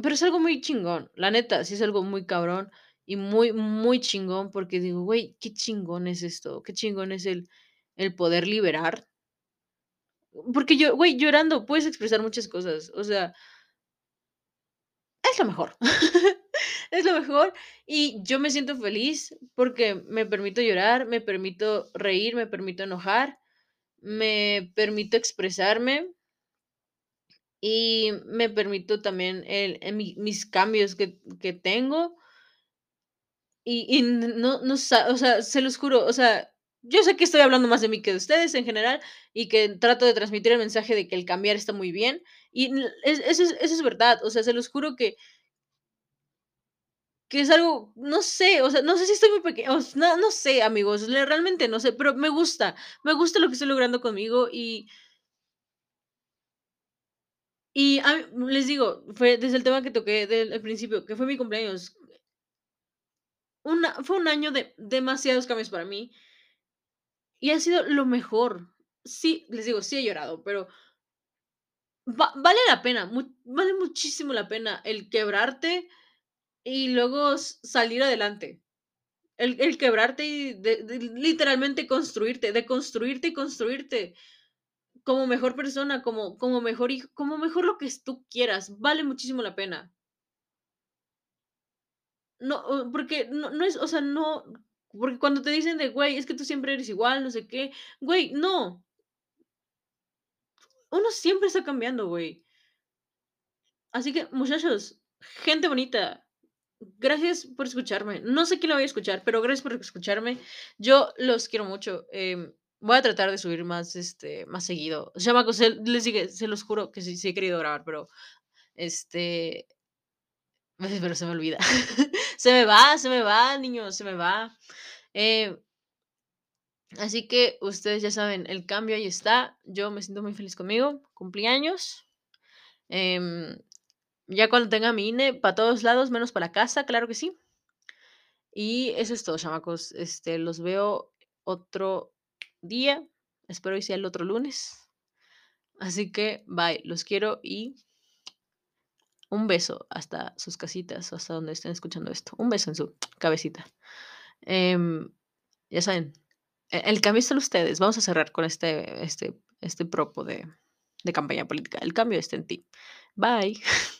pero es algo muy chingón, la neta, sí es algo muy cabrón y muy, muy chingón, porque digo: "Güey, qué chingón es esto, qué chingón es el el poder liberar". Porque yo, güey, llorando puedes expresar muchas cosas, o sea, es lo mejor. Es lo mejor, y yo me siento feliz porque me permito llorar, me permito reír, me permito enojar. Me permito expresarme y me permito también el en mi mis cambios que que tengo. Y y no no o sea, se los juro, o sea, yo sé que estoy hablando más de mí que de ustedes en general y que trato de transmitir el mensaje de que el cambiar está muy bien y eso es eso es verdad, o sea, se los juro que que es algo, no sé, o sea, no sé si estoy muy pequeña, no no sé, amigos, realmente no sé, pero me gusta, me gusta lo que estoy logrando conmigo y Y, a les digo, fue desde el tema que toqué del principio, que fue mi cumpleaños. Una fue un año de demasiados cambios para mí, y ha sido lo mejor. Sí, les digo, sí he llorado, pero va vale la pena, vale muchísimo la pena el quebrarte y luego salir adelante. El el quebrarte y de de literalmente construirte, deconstruirte y construirte como mejor persona, como como mejor hijo, como mejor lo que tú quieras, vale muchísimo la pena. No, porque no no es, o sea, no, porque cuando te dicen de: "Güey, es que tú siempre eres igual, no sé qué", güey, no, uno siempre está cambiando, güey. Así que, muchachos, gente bonita, gracias por escucharme. No sé quién lo vaya a escuchar, pero gracias por escucharme. Yo los quiero mucho, em, voy a tratar de subir más, este, más seguido. Se les dije, se los juro que sí sí he querido grabar, pero, este, pero se me olvida. Se me va, se me va, niños, se me va. Eh Así que ustedes ya saben, el cambio ahí está. Yo me siento muy feliz conmigo. Cumplí años. em, ya cuando tenga mi INE, para todos lados, menos para casa, claro que sí. Y eso es todo, chamacos. Este, los veo otro día. Espero y sea el otro lunes. Así que, bye. Los quiero y un beso hasta sus casitas, hasta donde estén escuchando esto. Un beso en su cabecita. Em, ya saben, E el cambio está en ustedes. Vamos a cerrar con este este este propo de de campaña política. El cambio está en ti. Bye.